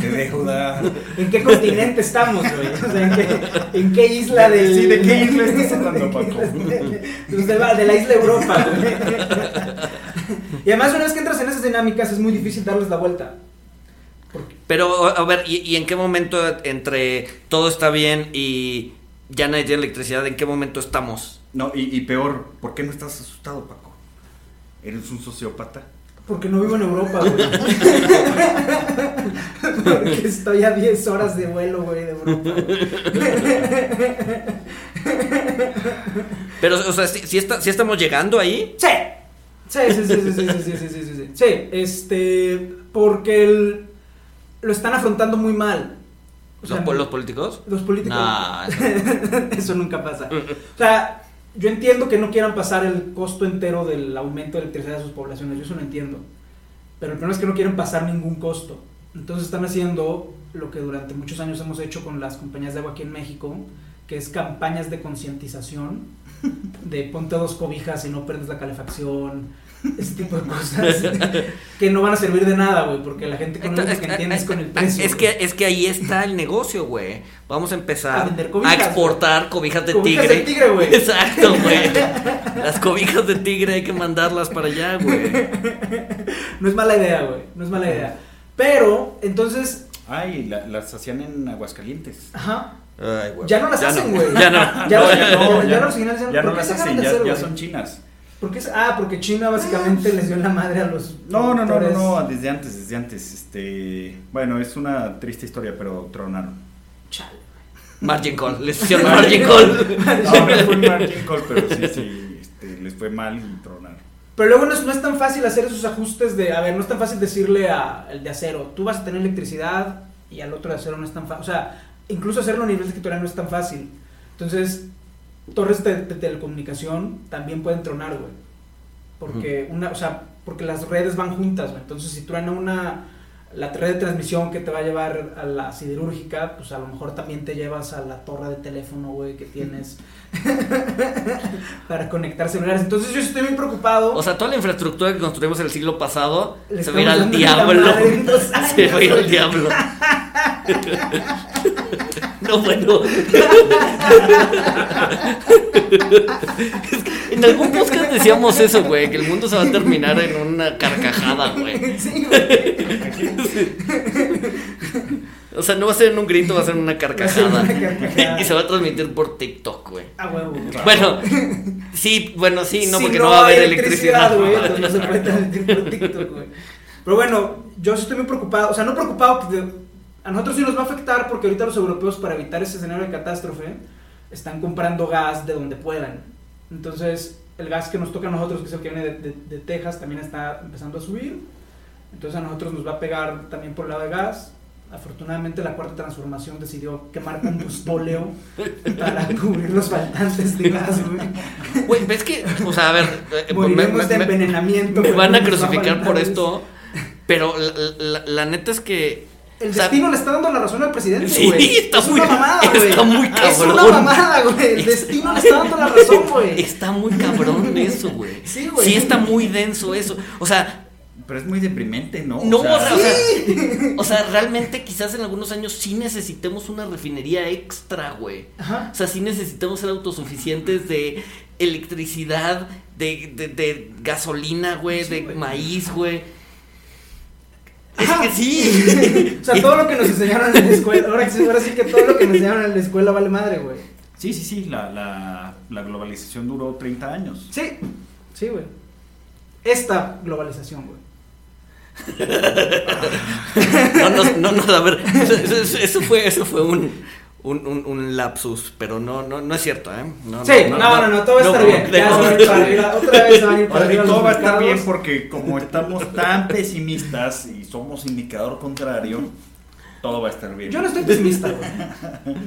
de deuda. ¿En qué continente estamos, güey? O sea, ¿en qué, en qué isla del... Sí, ¿de qué isla estás hablando, Paco? Pues de, la- de la isla Europa, güey. Y además, una vez que entras en esas dinámicas, es muy difícil darles la vuelta. Pero, a ver, ¿y, y en qué momento entre todo está bien y ya nadie tiene electricidad, en qué momento estamos? No, y, y peor, ¿por qué no estás asustado, Paco? ¿Eres un sociópata? Porque no vivo en Europa, güey. Porque estoy a 10 horas de vuelo, güey, de Europa. Pero, o sea, si, está, si estamos llegando ahí, Sí. Sí, sí, sí, sí, sí, sí, sí, sí, sí, sí, sí. Sí, este, porque el- lo están afrontando muy mal. O sea, los, los políticos. los políticos. Nah, Eso nunca pasa. O sea, yo entiendo que no quieran pasar el costo entero del aumento de electricidad de sus poblaciones, yo eso lo entiendo. Pero el problema es que no quieren pasar ningún costo. Entonces están haciendo lo que durante muchos años hemos hecho con las compañías de agua aquí en México, que es campañas de concientización, de ponte dos cobijas y no perdes la calefacción, ese tipo de cosas, que no van a servir de nada, güey, porque la gente con lo único que entiende es con el precio. Es que, es que ahí está el negocio, güey. Vamos a empezar A vender a, cobijas, exportar cobijas de Cobijas tigre. de tigre, güey. Exacto, güey. Las cobijas de tigre hay que mandarlas para allá, güey. No es mala idea, güey. No es mala idea. Pero, entonces, Ay, la- las hacían en Aguascalientes. ajá. Ay, güey. Ya no las Ya hacen, no. güey. Ya no. Ya, No, ya no, ya ya originales ya, Ya no ¿por qué las se dejaron hacen, de ya, hacer, ya son chinas. ¿Por qué se- ah, porque China básicamente les dio la madre a los. No, no, no, no, no, desde antes, desde antes. Este, bueno, es una triste historia, pero tronaron. Chale. Margin call. Les hicieron margin call. No, no fue un margin call, pero sí, sí, este, les fue mal y tronaron. Pero luego no es, no es tan fácil hacer esos ajustes de. A ver, no es tan fácil decirle al de acero, tú vas a tener electricidad y al otro de acero no es tan fácil. O sea, incluso hacerlo a nivel sectorial no es tan fácil. Entonces, torres de, de telecomunicación también pueden tronar, güey. Porque una, o sea, porque las redes van juntas, güey. Entonces, si truena una la red de transmisión que te va a llevar a la siderúrgica, pues a lo mejor también te llevas a la torre de teléfono, güey, que tienes para conectar celulares. Entonces, yo estoy muy preocupado. O sea, toda la infraestructura que construimos el siglo pasado se va a ir al diablo. Se va a ir al diablo. No, bueno. Es que en algún podcast decíamos eso, güey, que el mundo se va a terminar en una carcajada, güey. Sí, güey. O sea, no va a ser en un grito, va a ser en una carcajada. Una. Y se va a transmitir por TikTok, güey. A huevo. Bueno, sí, bueno, sí, no, Si porque no, va a haber electricidad. güey, no se puede transmitir por TikTok, güey. Pero bueno, yo sí estoy muy preocupado. O sea, no preocupado, porque a nosotros sí nos va a afectar porque ahorita los europeos, para evitar ese escenario de catástrofe, están comprando gas de donde puedan. Entonces, el gas que nos toca a nosotros, que es el que viene de, de- de Texas, también está empezando a subir. Entonces, a nosotros nos va a pegar también por el lado de gas. Afortunadamente, la cuarta transformación decidió quemar combustóleo para cubrir los faltantes de gas, güey. Güey, ves que, o sea, a ver, eh, me, Moriremos me- de me- envenenamiento. me güey, van a crucificar por esto, pero la, la- la neta es que... El o sea, destino le está dando la razón al presidente, Sí, güey. está es muy- una mamada, güey. está muy Es una cabrón. mamada, güey. El Es- destino le está dando la razón, güey. Está muy cabrón eso, güey. Sí, güey. Sí, está muy denso eso. O sea, Pero es muy deprimente, ¿no? no, o sea, o sea, o sea, realmente quizás en algunos años sí necesitemos una refinería extra, güey. Ajá. O sea, sí necesitamos ser autosuficientes de electricidad, de, de, de gasolina, güey, Sí, de güey. maíz, güey. Es que sí. O sea, todo lo que nos enseñaron en la escuela. Ahora, sí- ahora sí que todo lo que nos enseñaron en la escuela vale madre, güey. Sí, sí, sí, la, la, la globalización duró 30 años. Sí. Sí, güey. Esta globalización, güey. No, no, no, no, a ver, eso, eso- eso fue, eso fue un, un, un, un lapsus, pero no, no, no es cierto, ¿eh? No, Sí, no, no, no, todo va a estar bien. Ya a ir para arriba, Otra vez a ir para arriba. todo va a estar bien porque como estamos tan pesimistas y somos indicador contrario, todo va a estar bien. Yo no estoy pesimista, güey.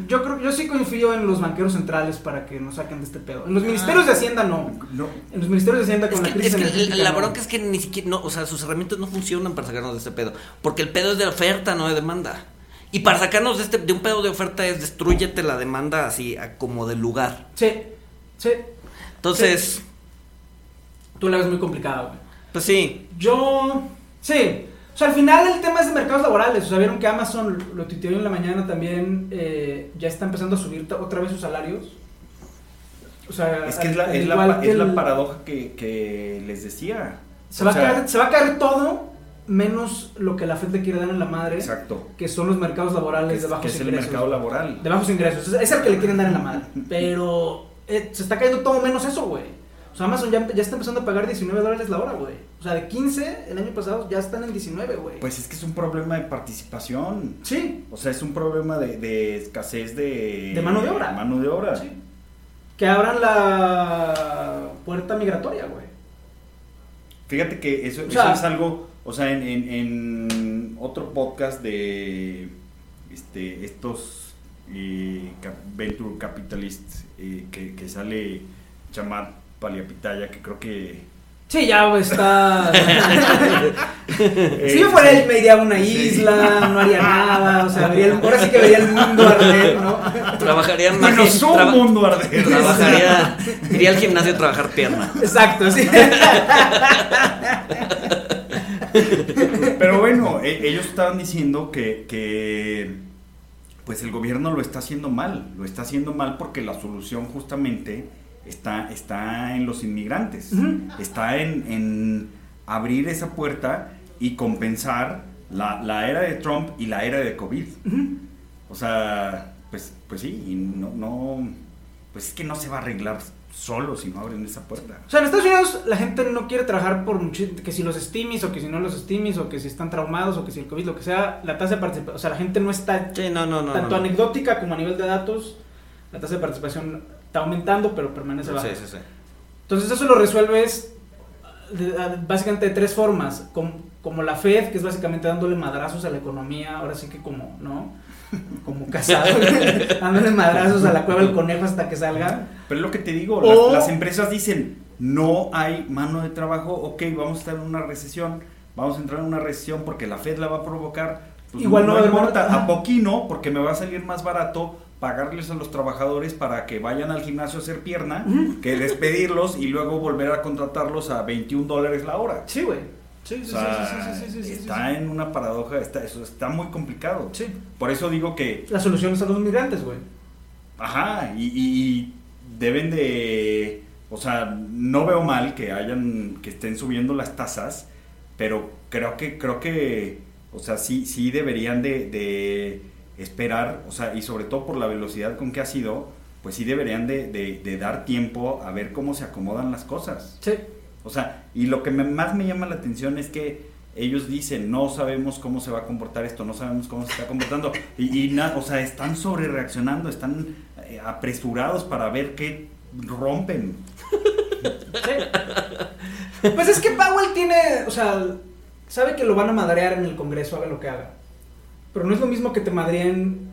Yo creo, yo sí confío en los banqueros centrales para que nos saquen de este pedo. En los ministerios de Hacienda no. No, En los ministerios de Hacienda Es con la que, crisis es que la no. bronca es que ni siquiera, no, o sea, sus herramientas no funcionan para sacarnos de este pedo. Porque el pedo es de oferta, no de demanda. Y para sacarnos de, este, de un pedo de oferta es destruyete la demanda así a como del lugar. Sí, sí. Entonces, Tú la ves muy complicada, güey. pues sí. Yo, sí. O sea, al final el tema es de mercados laborales. O sea, vieron que Amazon, lo tuiteó en la mañana también, eh, ya está empezando a subir otra vez sus salarios. O sea, Es que es la, es la, que es la paradoja que, que les decía. Se O va, a sea, caer, se va a caer todo menos lo que la FED le quiere dar en la madre, Exacto. que son los mercados laborales es, de bajos que es el mercado laboral. De bajos ingresos. Es, es el que le quieren dar en la madre. Pero eh, se está cayendo todo menos eso, güey. O sea, Amazon ya, ya está empezando a pagar 19 dólares la hora, güey. O sea, de 15 el año pasado ya están en 19, güey. Pues es que es un problema de participación. sí, O sea, es un problema de, de escasez de... De mano de obra. mano de obra. sí. Que abran la puerta migratoria, güey. Fíjate que eso, O eso sea- es algo, o sea, en, en- en otro podcast de este, estos eh, venture capitalists eh, que, que sale Chamat Paliapitaya, que creo que... Sí, ya está. si yo fuera él, me iría a una Sí. isla, no haría nada. O sea, vería el- ahora sí que vería el mundo arder, ¿no? Trabajaría más. Bueno, su traba- mundo arder. Trabajaría. Iría al gimnasio a trabajar pierna. Exacto, sí. Pero bueno, e- ellos estaban diciendo que, que, pues el gobierno lo está haciendo mal, lo está haciendo mal porque la solución justamente está, está en los inmigrantes, está en, en abrir esa puerta y compensar la, la era de Trump y la era de COVID. O sea, pues, pues sí, y no, no, pues es que no se va a arreglar solo si no abren esa puerta. O sea, en Estados Unidos la gente no quiere trabajar por muchi- que si los estimis o que si no los estimis o que si están traumados o que si el COVID, lo que sea, la tasa de participación, o sea, la gente no está Sí, no, no, no. tanto no. anecdótica como a nivel de datos, la tasa de participación está aumentando, pero permanece baja. Sí, sí, sí. Entonces eso lo resuelves básicamente de tres formas, com- como la Fed, que es básicamente dándole madrazos a la economía, ahora sí que como, ¿no? Como casado, dándole madrazos a la cueva del conejo hasta que salga. Pero es lo que te digo, O- las, las empresas dicen, no hay mano de trabajo, ok, vamos a estar en una recesión, vamos a entrar en una recesión porque la Fed la va a provocar. Pues Igual no haber importa, a poquino, porque me va a salir más barato pagarles a los trabajadores para que vayan al gimnasio a hacer pierna, que despedirlos y luego volver a contratarlos a 21 dólares la hora. Sí, güey. Sí, sí, sí, está en una paradoja, está, eso está muy complicado. Sí. Por eso digo que La solución es a los migrantes, güey. Ajá, y deben de, o sea, no veo mal que hayan, que estén subiendo las tasas, pero creo que, creo que, o sea, sí, sí deberían de, de esperar, o sea, y sobre todo por la velocidad con que ha sido, pues sí deberían de, de- de dar tiempo a ver cómo se acomodan las cosas. Sí. O sea, y lo que más me llama la atención es que ellos dicen, no sabemos cómo se va a comportar esto, no sabemos cómo se está comportando. Y, y o sea, están sobre reaccionando, están eh, apresurados para ver qué rompen. Pues es que Powell tiene, o sea, sabe que lo van a madrear en el Congreso, haga lo que haga. Pero no es lo mismo que te madreen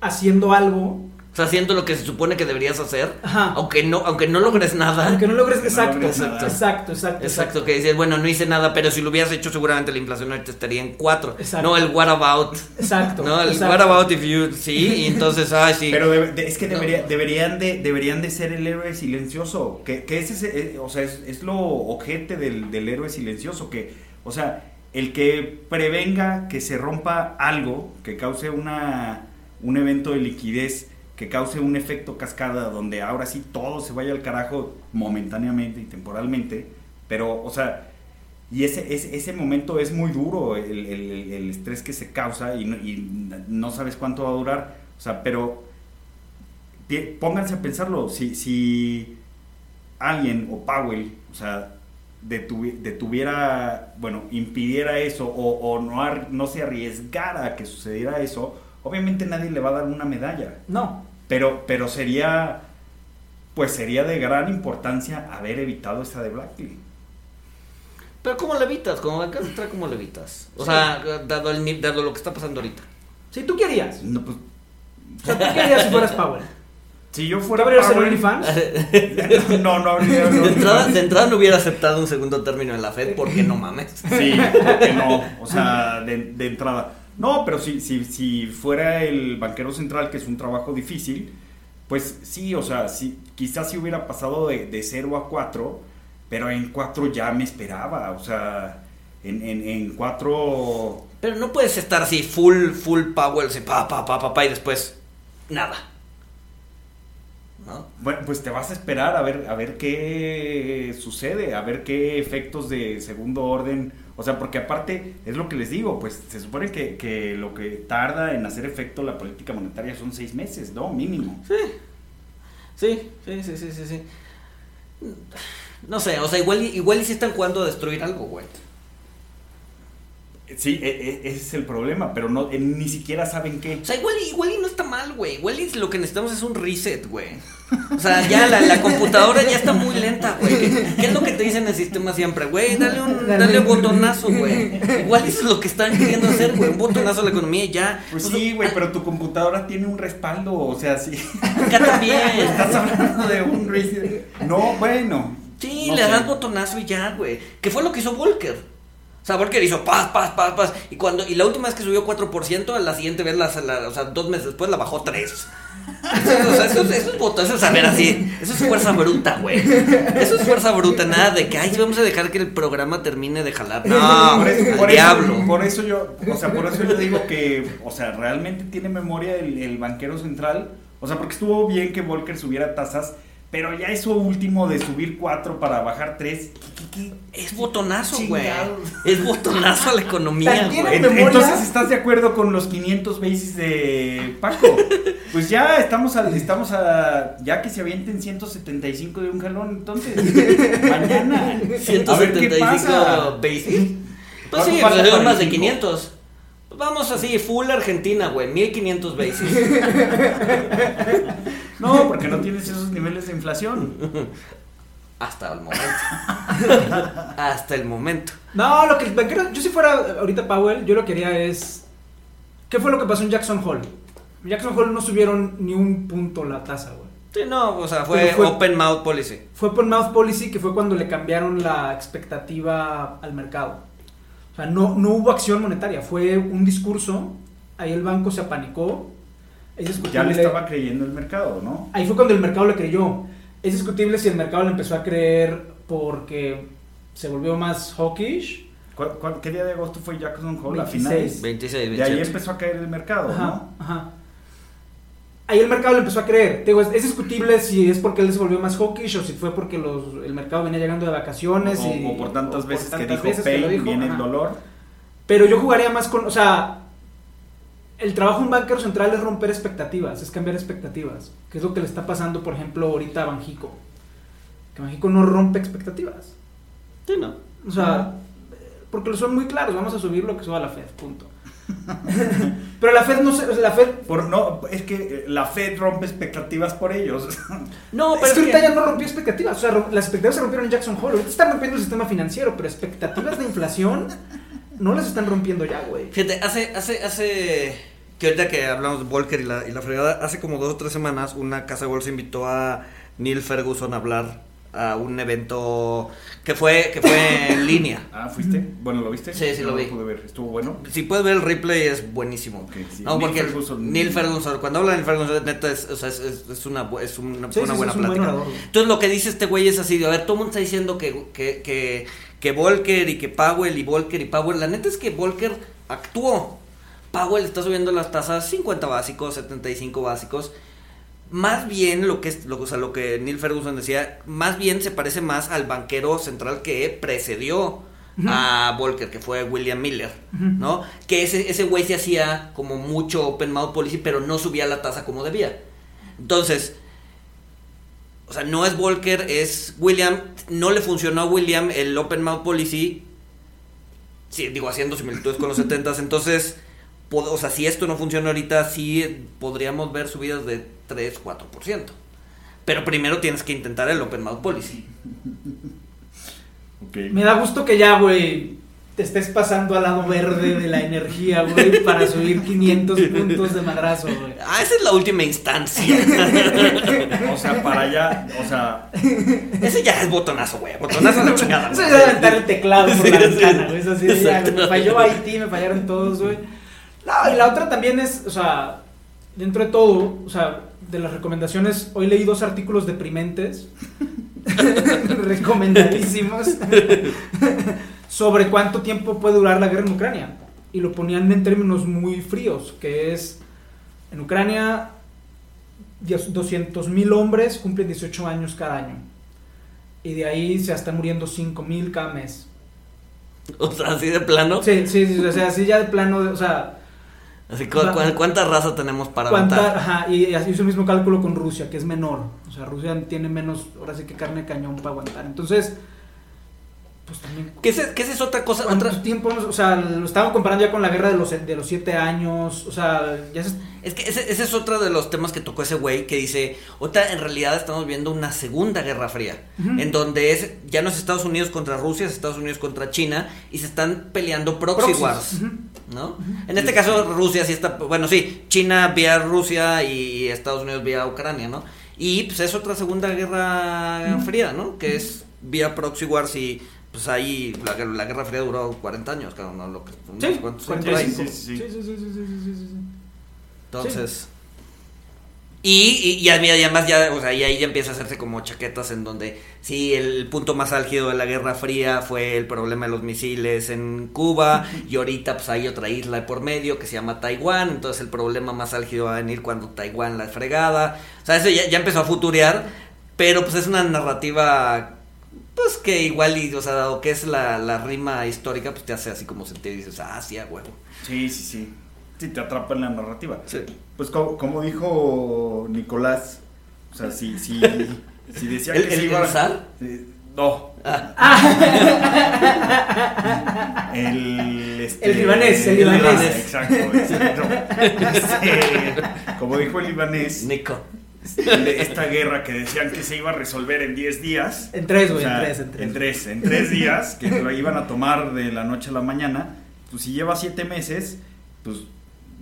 haciendo algo. O sea, haciendo lo que se supone que deberías hacer, Ajá. aunque no, aunque no logres nada. Aunque no logres, no exacto, logres exacto, exacto, exacto, Exacto, que dices, bueno, no hice nada, pero si lo hubieras hecho seguramente la inflación ahorita estaría en 4. Exacto. No el what about. Exacto. No, el exacto. what about if you sí, y entonces, ay, sí. Pero de- de- es que No. debería- deberían, de, deberían de ser el héroe silencioso, que, que ese es, eh, o sea, es, es lo ojete del, del héroe silencioso, que, o sea, el que prevenga que se rompa algo, que cause una, un evento de liquidez, que cause un efecto cascada donde ahora sí todo se vaya al carajo momentáneamente y temporalmente, pero, o sea, y ese, ese, ese momento es muy duro, el, el- estrés que se causa y no, y no sabes cuánto va a durar, o sea, pero pónganse a pensarlo, si, si alguien o Powell, o sea, detuvi- detuviera, bueno, impidiera eso o, no, no se arriesgara a que sucediera eso, obviamente nadie le va a dar una medalla, No. Pero, pero sería, pues sería de gran importancia haber evitado esa de Blackley. Pero ¿cómo le evitas? Como banca central, ¿cómo le evitas? O sea, dado, el, ni- dado lo que está pasando ahorita. Si tú querías. No, pues, O sea, tú querías si fueras Powell. si yo ¿Tú fuera abrirías el Powell- OnlyFans? no, no habría. De entrada, de entrada no hubiera aceptado un segundo término en la Fed porque no mames. Sí, porque no, o sea, de, de entrada. No, pero si, si, si fuera el banquero central, que es un trabajo difícil, pues sí, o sea, sí, quizás si hubiera pasado de, de 0 a 4, pero en 4 ya me esperaba, o sea, en, en, en 4... Pero no puedes estar así, full, full power, así, pa, pa, pa, pa, pa, y después nada. ¿No? Bueno, pues te vas a esperar a ver, a ver qué sucede, a ver qué efectos de segundo orden, o sea, porque aparte, es lo que les digo, pues se supone que, que lo que tarda en hacer efecto la política monetaria son seis meses, ¿no? Mínimo. Sí. Sí, sí, sí, sí, sí, sí. No sé, o sea, igual, igual y si están jugando a destruir algo, güey. Sí, e- e- ese es el problema, pero no, eh, ni siquiera saben qué. O sea, igual, y- igual y no está mal, güey. Igual y lo que necesitamos es un reset, güey. O sea, ya la, la computadora ya está muy lenta, güey. ¿Qué, qué es lo que te dicen en el sistema siempre? Güey, dale un dale un botonazo, güey. Igual es lo que están queriendo hacer, güey. Un botonazo a la economía y ya. Pues O sea, sí, güey, pero tu computadora tiene un respaldo, o sea, sí. Acá también. Estás hablando de un reset. No, bueno. Sí, no le sé. das botonazo y ya, güey. ¿Qué fue lo que hizo Volker? O sea, Volker hizo paz, paz, paz, paz. Y cuando y la última vez que subió 4%, a la siguiente vez, la, la- o sea, dos meses después la bajó 3. Eso, o sea, eso, eso es eso es saber así. Eso es fuerza bruta, güey. Eso es fuerza bruta. Nada de que, ay, vamos a dejar que el programa termine de jalar. No, por eso, al por eso- diablo. por eso yo, o sea, por eso yo digo que, o sea, realmente tiene memoria el, el banquero central. O sea, porque estuvo bien que Volcker subiera tasas, pero ya eso último de subir 4 para bajar 3, Es botonazo, güey. Es botonazo a la economía, güey. Entonces, ¿estás de acuerdo con los 500 basis de Paco? Pues ya estamos a, estamos a, ya que se avienten 175 de un jalón, entonces, mañana. A ver qué 175 pasa. basis. Pues ¿Cuánto sí, falta pues, más de cinco? 500. Vamos así, full Argentina, güey, 1500 basis. No, porque no tienes esos niveles de inflación. Hasta el momento. Hasta el momento. No, lo que yo si fuera ahorita Powell, yo lo que haría es, ¿qué fue lo que pasó en Jackson Hole? En Jackson Hole no subieron ni un punto la tasa, güey. Sí, no, o sea, fue, open mouth policy. Fue por mouth policy que fue cuando le cambiaron la expectativa al mercado. O sea, no, no hubo acción monetaria, fue un discurso, ahí el banco se apanicó. Es Ya discutible. le estaba creyendo el mercado, ¿no? Ahí fue cuando el mercado le creyó. Es discutible si el mercado le empezó a creer porque se volvió más hawkish. ¿Cuál- cuál- qué día de agosto fue Jackson Hole? A 26. finales. 26, De ahí 27. empezó a caer el mercado, Ajá, ¿no? ajá. Ahí el mercado le empezó a creer. Te digo, es, es discutible si es porque él se volvió más hawkish o si fue porque los, el mercado venía llegando de vacaciones. O, y, o por tantas o veces que tantas dijo veces que pain, lo dijo, viene el ajá. dolor. Pero yo jugaría más con, o sea, el trabajo de un banquero central es romper expectativas, es cambiar expectativas, que es lo que le está pasando, por ejemplo, ahorita a Banjico. Que Banjico no rompe expectativas. Sí, no. O sea, porque son muy claros, vamos a subir lo que suba la Fed, punto. Pero la Fed no se, la Fed Por, no, es que la Fed rompe expectativas por ellos. No, es pero que es ahorita que- ya no rompió expectativas. O sea, las expectativas se rompieron en Jackson Hole. Ahorita están rompiendo el sistema financiero, pero expectativas de inflación no las están rompiendo ya, güey. Fíjate, hace, hace, hace, que ahorita que hablamos de Volker y la, y la fregada, hace como dos o tres semanas una casa de bolsa invitó a Neil Ferguson a hablar a un evento que fue, que fue en línea. Ah, ¿fuiste? Bueno, ¿lo viste? Sí, sí, Yo lo vi. pude ver. ¿Estuvo bueno? Si puedes ver el replay es buenísimo. Ok, sí. No, Neil porque Ferguson. Neil Ferguson, cuando habla de Neil Ferguson, neta, es, o sea, es, es- es una, es una, Sí, una sí, buena es un buen plática. Entonces lo que dice este güey es así, de, a ver, todo el mundo está diciendo que, que, que, que Volker y que Powell y Volker y Powell, la neta es que Volker actuó. Powell está subiendo las tasas 50 básicos, 75 básicos. Más bien lo que es, lo, o sea, lo que Neil Ferguson decía, más bien se parece más al banquero central que precedió a Volker, que fue William Miller. ¿no? Que ese ese güey se hacía como mucho open mouth policy, pero no subía la tasa como debía. Entonces, o sea, no es Volker, es William. No le funcionó a William el Open Mouth Policy. Sí, digo, haciendo similitudes con los 70s. Entonces, o sea, si esto no funciona ahorita, sí podríamos ver subidas de 3, 4%. Pero primero tienes que intentar el Open Mouth Policy. Ok. Me da gusto que ya, güey, te estés pasando al lado verde de la energía, güey, para subir 500 puntos de madrazo, güey. Ah, esa es la última instancia. O sea, para allá, o sea, Ese ya es botonazo, güey. Botonazo a la chingada. Eso es aventar el teclado por Sí, la sí. ventana, güey. Eso sí, ya, me falló Haití, me fallaron todos, güey. No, y la otra también es, o sea, dentro de todo, o sea, de las recomendaciones, hoy leí dos artículos deprimentes, recomendadísimos, sobre cuánto tiempo puede durar la guerra en Ucrania. Y lo ponían en términos muy fríos, que es, en Ucrania, 200 mil hombres cumplen 18 años cada año. Y de ahí se están muriendo 5 mil cada mes. O sea, así de plano. Sí, sí, sí, o sea, así ya de plano, o sea... Así, ¿cu- cu- ¿cuánta raza tenemos para ¿Cuánta- matar? ajá, y así hizo el mismo cálculo con Rusia, que es menor. O sea, Rusia tiene menos, ahora sí que carne de cañón para aguantar. Entonces, pues también. ¿Qué es, qué es otra cosa? ¿Cuánto tiempo? O sea, lo estaban comparando ya con la guerra de los, de los siete años. O sea, ya se. Es que ese, ese es otro de los temas que tocó ese güey que dice, otra en realidad estamos viendo una segunda guerra fría, en donde es ya no es Estados Unidos contra Rusia, es Estados Unidos contra China y se están peleando proxy Proxies. wars. ¿no? En este caso Rusia sí está, bueno, sí, China vía Rusia y Estados Unidos vía Ucrania, ¿no? Y pues es otra segunda guerra fría, ¿no? Que es vía proxy wars y pues ahí la, guerra- la guerra fría duró 40 años, claro, no lo que Sí, cuántos, 45. por ahí. Sí, sí, sí. Sí. Entonces. Y, y, y además ya, o sea, y ahí ya empieza a hacerse como chaquetas en donde sí, el punto más álgido de la Guerra Fría fue el problema de los misiles en Cuba y ahorita pues hay otra isla por medio que se llama Taiwán, entonces el problema más álgido va a venir cuando Taiwán la fregada. O sea, eso ya, ya empezó a futurear, pero pues es una narrativa pues que igual, y, o sea, dado que es la, la rima histórica, pues te hace así como sentir y dices, ah, sí, a huevo. Sí, sí, sí. Sí, te atrapa en la narrativa. Sí. Pues como, como dijo Nicolás, o sea, si, si, si decía ¿El- que el- se iba el? Sí, no. El, este, El libanés, el libanés. Exacto, exacto. Este, como dijo el libanés, Nico. De esta guerra que decían que se iba a resolver en 10 días. En tres, O güey, sea, en tres, en tres. En tres, en tres días, que lo iban a tomar de la noche a la mañana. Pues si lleva siete meses, pues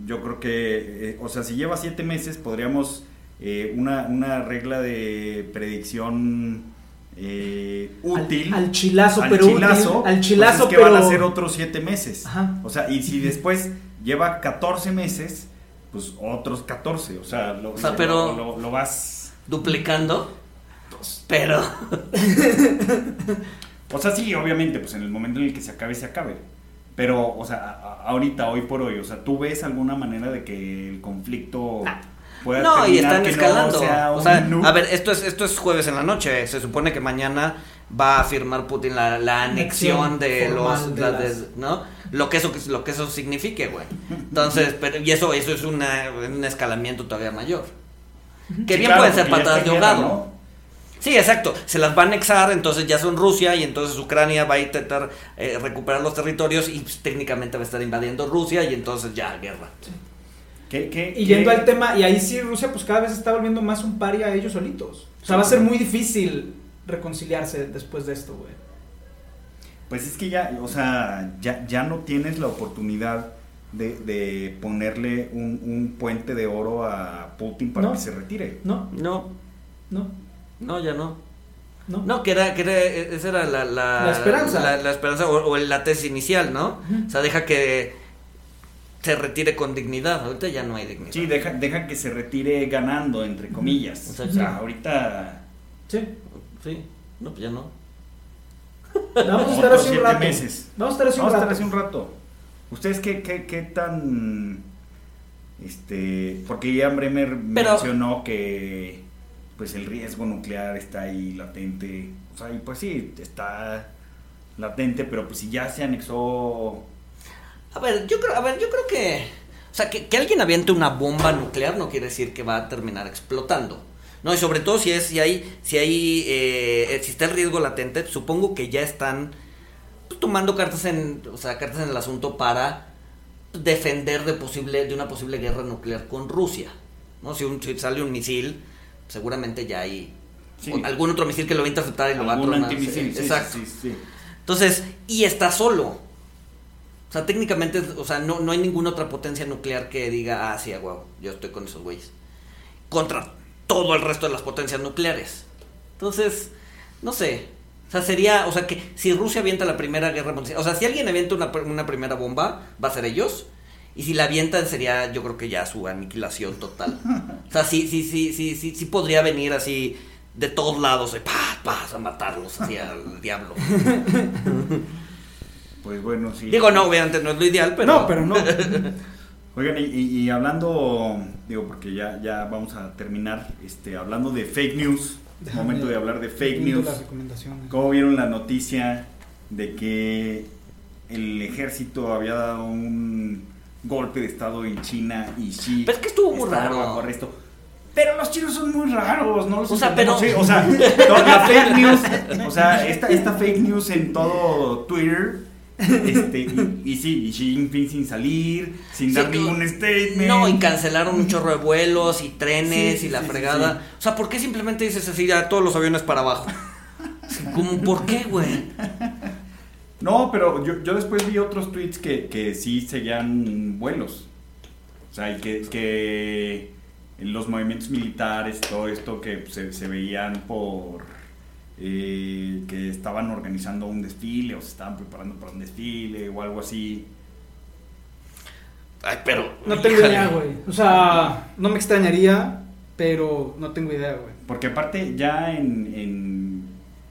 yo creo que, eh, o sea, si lleva siete meses, podríamos eh, una, una regla de predicción eh, útil. Al, al chilazo, al pero chilazo, útil, al pues chilazo, es que pero van a ser otros siete meses. Ajá. O sea, y si después lleva 14 meses, pues otros 14. O sea, lo, O sea, lo- pero- lo- lo vas duplicando. Pero. O sea, sí, obviamente, pues en el momento en el que se acabe, se acabe. Pero, o sea, ahorita, hoy por hoy, o sea, ¿tú ves alguna manera de que el conflicto pueda No, y están escalando. No sea o sea, a ver, esto es, esto es jueves en la noche. Se supone que mañana va a firmar Putin la, la anexión de los. de la las- de- ¿No? Lo que eso, lo que eso signifique, güey. Entonces, pero, y eso, eso es una, un escalamiento todavía mayor. Que Sí, bien claro, pueden ser patadas de ahogado. ¿no? Sí, exacto. Se las va a anexar, entonces ya son Rusia y entonces Ucrania va a intentar eh, recuperar los territorios y pues, técnicamente va a estar invadiendo Rusia y entonces ya guerra. ¿Qué- qué- Y qué- yendo al tema, y ahí sí Rusia pues cada vez está volviendo más un paria a ellos solitos. O sea, va a ser muy difícil reconciliarse después de esto, güey. Pues es que ya, o sea, ya, ya no tienes la oportunidad de, de ponerle un, un puente de oro a Putin para No. que se retire. No, No, no, no, ya no. no. No, que era, que era, esa era la, la, La esperanza. La, la esperanza o, o la tesis inicial, ¿no? O sea, deja que se retire con dignidad. Ahorita ya no hay dignidad. Sí, deja, deja que se retire ganando, entre comillas. O sea, ahorita Sí. Sí, no, pues ya no. Vamos a estar así un siete rato. meses. Vamos a estar así un Vamos a rato. estar así un rato. ¿Ustedes qué, qué, qué tan... Este, porque Ian Bremer Pero- mencionó que pues el riesgo nuclear está ahí latente. O sea, y pues sí, está latente, pero pues si ya se anexó... A ver, yo creo, a ver, yo creo que, o sea, que, que alguien aviente una bomba nuclear no quiere decir que va a terminar explotando. No, y sobre todo si es, si hay, si hay, eh, si está el riesgo latente, supongo que ya están pues, tomando cartas en, o sea, cartas en el asunto para defender de posible, de una posible guerra nuclear con Rusia. ¿No? Si, un, si sale un misil, seguramente ya hay Sí. algún otro misil que lo va a interceptar y lo va a tronar. antimisil. Sí, exacto. sí. Entonces, y está solo. O sea, técnicamente, o sea, no, no hay ninguna otra potencia nuclear que diga, ah, sí, wow, yo estoy con esos güeyes. Contra todo el resto de las potencias nucleares. Entonces, no sé. O sea, sería, o sea, que si Rusia avienta la primera guerra mundial, o sea, si alguien avienta una, una primera bomba, va a ser ellos. Y si la avientan sería, yo creo que ya su aniquilación total. O sea, sí, sí, sí, sí, sí, sí podría venir así de todos lados, de pa, pa, a matarlos así al diablo. Pues bueno, sí. Digo, no, obviamente no es lo ideal, pero. No, pero no. Oigan, y hablando, digo, porque ya, ya vamos a terminar, este, hablando de fake news, es momento de hablar de fake news. las recomendaciones. ¿Cómo vieron la noticia de que el ejército había dado un golpe de estado en China y Xi Pero es que estuvo muy raro. bajo arresto? Pero los chinos son muy raros, no los O sea, pero- sí, o sea, la fake news, o sea, esta, esta fake news en todo Twitter, este, y, y sí, y Xi Jinping sin salir, sin Sí, dar ningún statement. No, y cancelaron un chorro de vuelos y trenes Sí, y la sí, fregada. O sea, ¿por qué simplemente dices así ya todos los aviones para abajo? Como, ¿Por qué, güey? No, pero yo, yo después vi otros tweets que, que sí seguían vuelos. O sea, y que, que los movimientos militares, todo esto que se, se veían por eh, que estaban organizando un desfile o se estaban preparando para un desfile o algo así. Ay, pero. No tengo idea, güey. O sea, no me extrañaría, pero no tengo idea, güey. Porque aparte ya en, en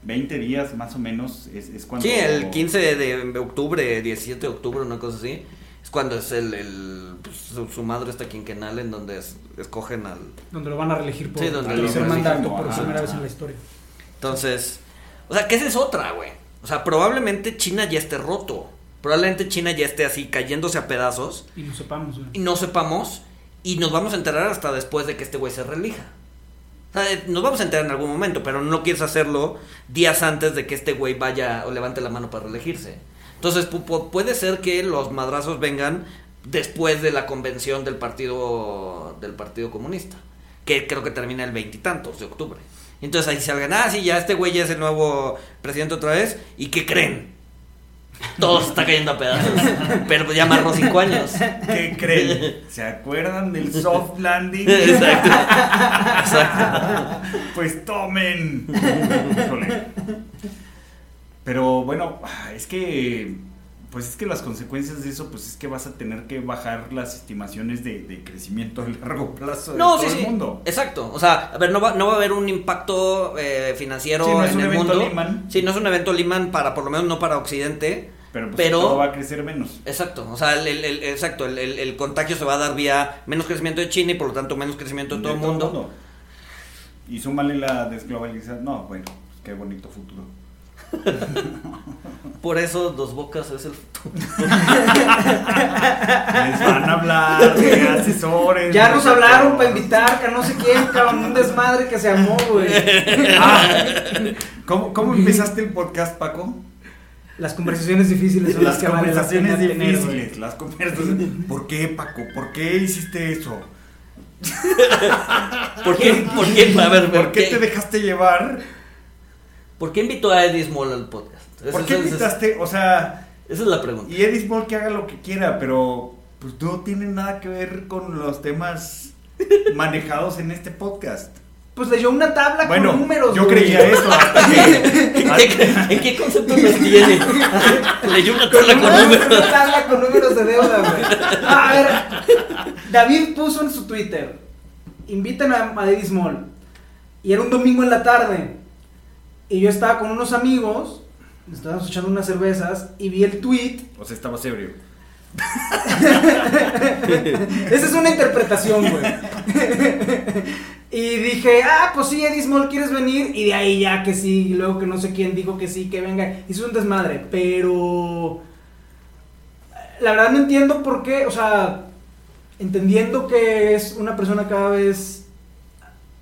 20 días más o menos es, es cuando... Sí, el 15 de octubre, 17 de octubre, una cosa así. Es cuando es el. el pues, su, su madre está quinquenal en donde es- escogen al. Donde lo van a reelegir por Sí, donde lo tercer reeligen, mandato por primera vez en la historia. Entonces. O sea, que esa es otra, güey. O sea, probablemente China ya esté roto. Probablemente China ya esté así cayéndose a pedazos. Y no sepamos, güey. y no sepamos y nos vamos a enterar hasta después de que este güey se relija. O sea, eh, nos vamos a enterar en algún momento, pero no quieres hacerlo días antes de que este güey vaya o levante la mano para reelegirse. Entonces pu- pu- puede ser que los madrazos vengan después de la convención del partido del partido comunista, que creo que termina el veintitantos de octubre. Entonces ahí salgan, ah, sí, ya este güey ya es el nuevo presidente otra vez, ¿y qué creen? Todo se está cayendo a pedazos. Pero pues ya amarró cinco años. ¿Qué creen? ¿Se acuerdan del soft landing? Exacto. Exacto. Pues tomen. Pero bueno, es que pues es que las consecuencias de eso pues es que vas a tener que bajar las estimaciones de, de crecimiento a largo plazo de No, todo sí, el sí. mundo. Exacto. O sea, a ver, no va, no va a haber un impacto eh, financiero Sí, no es en un el evento mundo. Lehman. Sí, no es un evento Lehman para, por lo menos no para Occidente. Pero pues Pero- todo va a crecer menos. Exacto. O sea, el, el- el- exacto, el, contagio se va a dar vía menos crecimiento de China y por lo tanto menos crecimiento de todo el mundo. Y súmale la desglobalización. No, bueno, pues qué bonito futuro. Por eso Dos Bocas es el futuro. Les van a hablar de asesores. Ya nos hablaron para invitar que a no sé quién, cabrón, un desmadre que se armó, güey. Ah, ¿cómo, ¿Cómo empezaste el podcast, Paco? Las conversaciones difíciles son las, Las que vale la conversaciones pena difíciles, las conversaciones. ¿Por qué, Paco? ¿Por qué hiciste eso? ¿Por qué? ¿Por qué? A ver, ¿Por qué te dejaste llevar? ¿Por qué invitó a Eddie Small al podcast? ¿Por qué invitaste? O sea, Esa es la pregunta. y Eddie Small que haga lo que quiera, pero pues no tiene nada que ver con los temas manejados en este podcast. Pues leyó una tabla Bueno, con números. yo güey. creía eso hasta que... ¿En qué, en qué concepto los tiene? Leyó una tabla con Una números. tabla con números de deuda, güey. A ver, David puso en su Twitter, inviten a Madrid Small. Y era un domingo en la tarde. Y yo estaba con unos amigos, estábamos echando unas cervezas, y vi el tweet. O sea, estaba ebrio. Esa es una interpretación, güey. y dije, ah, pues sí, Eddie Small, ¿quieres venir? Y de ahí ya que sí, y luego que no sé quién dijo que sí, que venga. Hizo un desmadre, pero... La verdad no entiendo por qué, o sea, entendiendo que es una persona cada vez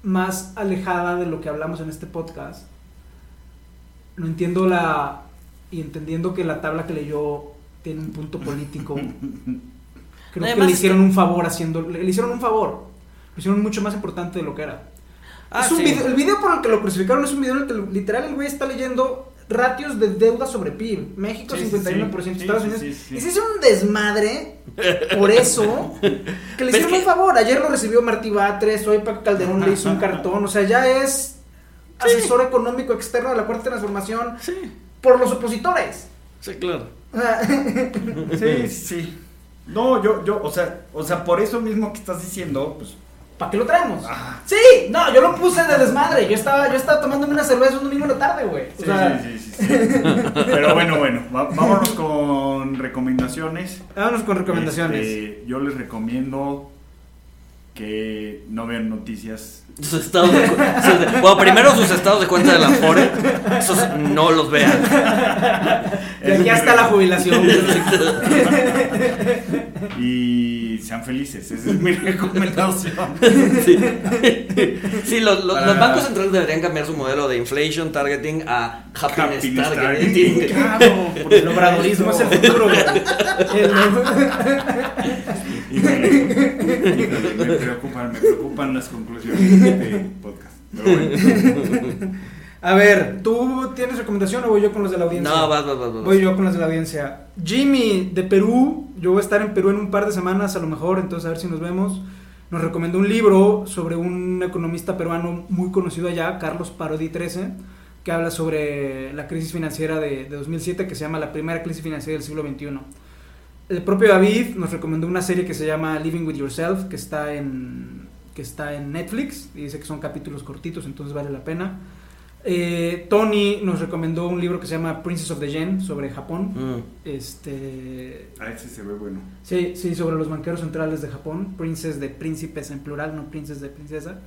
más alejada de lo que hablamos en este podcast, no entiendo la... Y entendiendo que la tabla que leyó tiene un punto político, creo Además que le hicieron un favor haciendo... Le, le hicieron un favor. Lo hicieron mucho más importante de lo que era. Ah, Es un sí. video- el video por el que lo crucificaron es un video en el que literal el güey está leyendo ratios de deuda sobre PIB. México Sí, sí, 51%, sí. Estados Unidos. Y se hizo un desmadre por eso que le hicieron un favor. Ayer lo recibió Martí Batres, hoy Paco Calderón le hizo un cartón. O sea, ya es asesor económico externo de la Cuarta Transformación Sí, por los opositores. sí, claro. Sí, sí. No, yo, yo, o sea, o sea, por eso mismo que estás diciendo, pues. ¿Para qué lo traemos? Ajá. Sí, no, yo lo puse de desmadre. Yo estaba, yo estaba tomándome una cerveza un domingo en la tarde, güey. Sí, sea, sí, sí, sí, sí. Pero bueno, bueno, va- vámonos con recomendaciones. vámonos con recomendaciones. Este, yo les recomiendo que no vean noticias. Sus estados de sus de- bueno, primero sus estados de cuenta de la Afore. Esos no los vean. ya, ya está la jubilación. Y sean felices, esa es mi recomendación. Sí, Sí, los, los- Para- los bancos centrales deberían cambiar su modelo de inflation targeting a happiness, Happiness targeting. Claro, porque el obradorismo es el futuro. El- Me preocupan, me preocupan las conclusiones de este podcast. Pero bueno. A ver, ¿tú tienes recomendación o voy yo con los de la audiencia? No, vas, vas, vas. vas. Voy yo con los de la audiencia. Jimmy, de Perú. Yo voy a estar en Perú en un par de semanas, a lo mejor, entonces a ver si nos vemos. Nos recomendó un libro sobre un economista peruano muy conocido allá, Carlos Parodi 13, que habla sobre la crisis financiera de, de 2007, que se llama La primera crisis financiera del siglo XXI. El propio David nos recomendó una serie que se llama Living with Yourself, que está en, que está en Netflix, y dice que son capítulos cortitos, entonces vale la pena. Eh, Tony nos recomendó un libro que se llama Princess of the Yen sobre Japón. Mm. Este, A ese se ve bueno. sí, sí, sobre los banqueros centrales de Japón. Princess de príncipes en plural, no princess de princesa.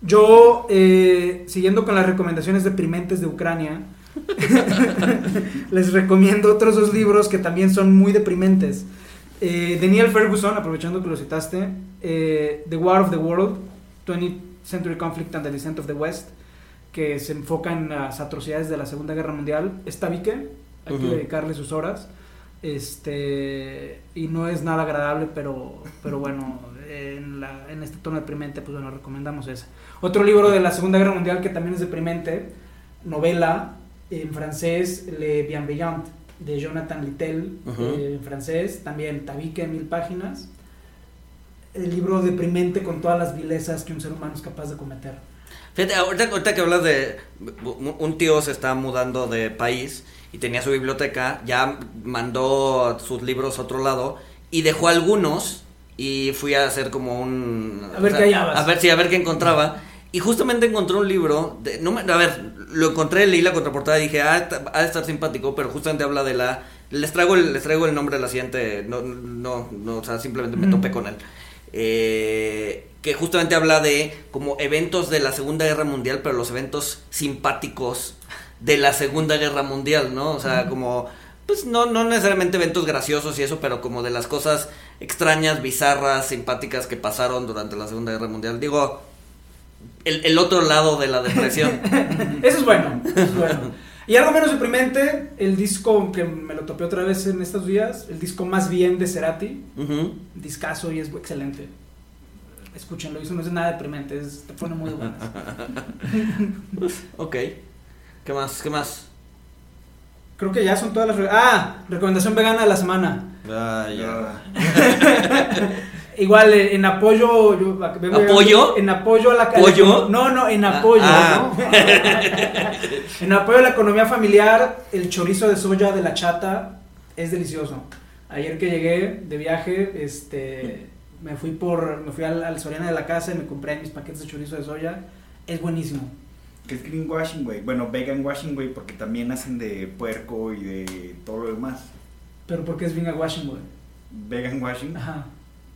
Yo, eh, siguiendo con las recomendaciones deprimentes de Ucrania, les recomiendo otros dos libros que también son muy deprimentes. Eh, Daniel Ferguson, aprovechando que lo citaste, eh, The War of the World, 20th Century Conflict and the Descent of the West, que se enfoca en las atrocidades de la Segunda Guerra Mundial. Es tabique, hay que dedicarle sus horas. Este, y no es nada agradable, pero, pero bueno, en, la- en este tono deprimente, pues bueno, recomendamos ese. Otro libro de la Segunda Guerra Mundial que también es deprimente, novela en francés, Le Bienveillant, de Jonathan Littell, eh, en francés, también tabique, mil páginas. El libro deprimente con todas las vilezas que un ser humano es capaz de cometer. Fíjate, ahorita, ahorita que hablas de. Un tío se está mudando de país y tenía su biblioteca, ya mandó sus libros a otro lado y dejó algunos y fui a hacer como un. A ver qué hallabas. A ver, sí, a ver qué encontraba. Y justamente encontré un libro. De, no me- a ver, lo encontré, leí la contraportada y dije, ah, ha de estar simpático, pero justamente habla de la. Les traigo el, les traigo el nombre de la siguiente. No, no, no, o sea, simplemente me topé con él. Eh, que justamente habla de como eventos de la Segunda Guerra Mundial, pero los eventos simpáticos de la Segunda Guerra Mundial, ¿no? O sea, como, pues no, no necesariamente eventos graciosos y eso, pero como de las cosas extrañas, bizarras, simpáticas que pasaron durante la Segunda Guerra Mundial. Digo, el, el otro lado de la depresión. Eso es bueno, eso es bueno. Y algo menos deprimente, el disco que me lo topé otra vez en estos días, el disco más bien de Cerati, discazo y es excelente. Escúchenlo, eso no es nada deprimente, es, te pone muy buenas. Ok. ¿Qué más? ¿Qué más? Creo que ya son todas las... re- Ah, recomendación vegana de la semana. Ah, Igual, eh, en apoyo... yo- vengo ¿Apoyo? En apoyo a la... ¿Pollo? No, no, en Ah, apoyo, ah. ¿no? en apoyo a la economía familiar, el chorizo de soya de la chata es delicioso. Ayer que llegué de viaje, este... Me fui por... Me fui al, al Soriana de la casa y me compré mis paquetes de chorizo de soya. Es buenísimo. Que es greenwashing, güey. Bueno, vegan washing, güey, porque también hacen de puerco y de todo lo demás. Pero porque es bien a Washington. Vegan washing, Ajá.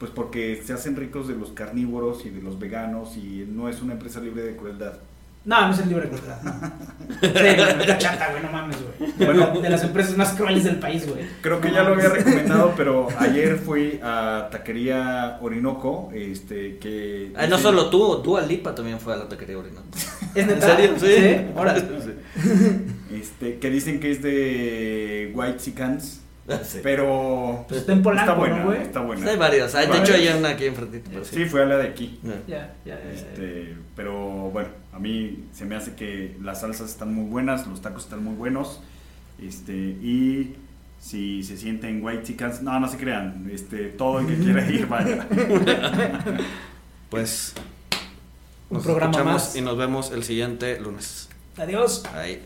Pues porque se hacen ricos de los carnívoros y de los veganos y no es una empresa libre de crueldad. No, no es el libre de crueldad. No. Sí, la chata, güey, no mames, güey. De, Bueno. de las empresas más crueles del país, güey. Creo que No ya lo había recomendado, pero ayer fui a Taquería Orinoco, este, que... Ah, no solo tú, tú Lipa también fue a la taquería Orinoco. ¿Es ¿En serio? Sí. Ahora. Este, que dicen que es de White Sicans, Sí. pero... Pues está en Polanco, está buena, ¿no, güey? está buena. Hay varios. Ah, De Varios. hecho, hay una aquí enfrentito. pero sí. Sí, fue a la de aquí. Ya. Ya. Este, pero bueno, a mí se me hace que las salsas están muy buenas, los tacos están muy buenos. Este, y si se sienten white chickens, no, no se crean, este, todo el que quiera ir, vaya. Pues Un nos programa escuchamos más. y nos vemos el siguiente lunes. Adiós. Ahí.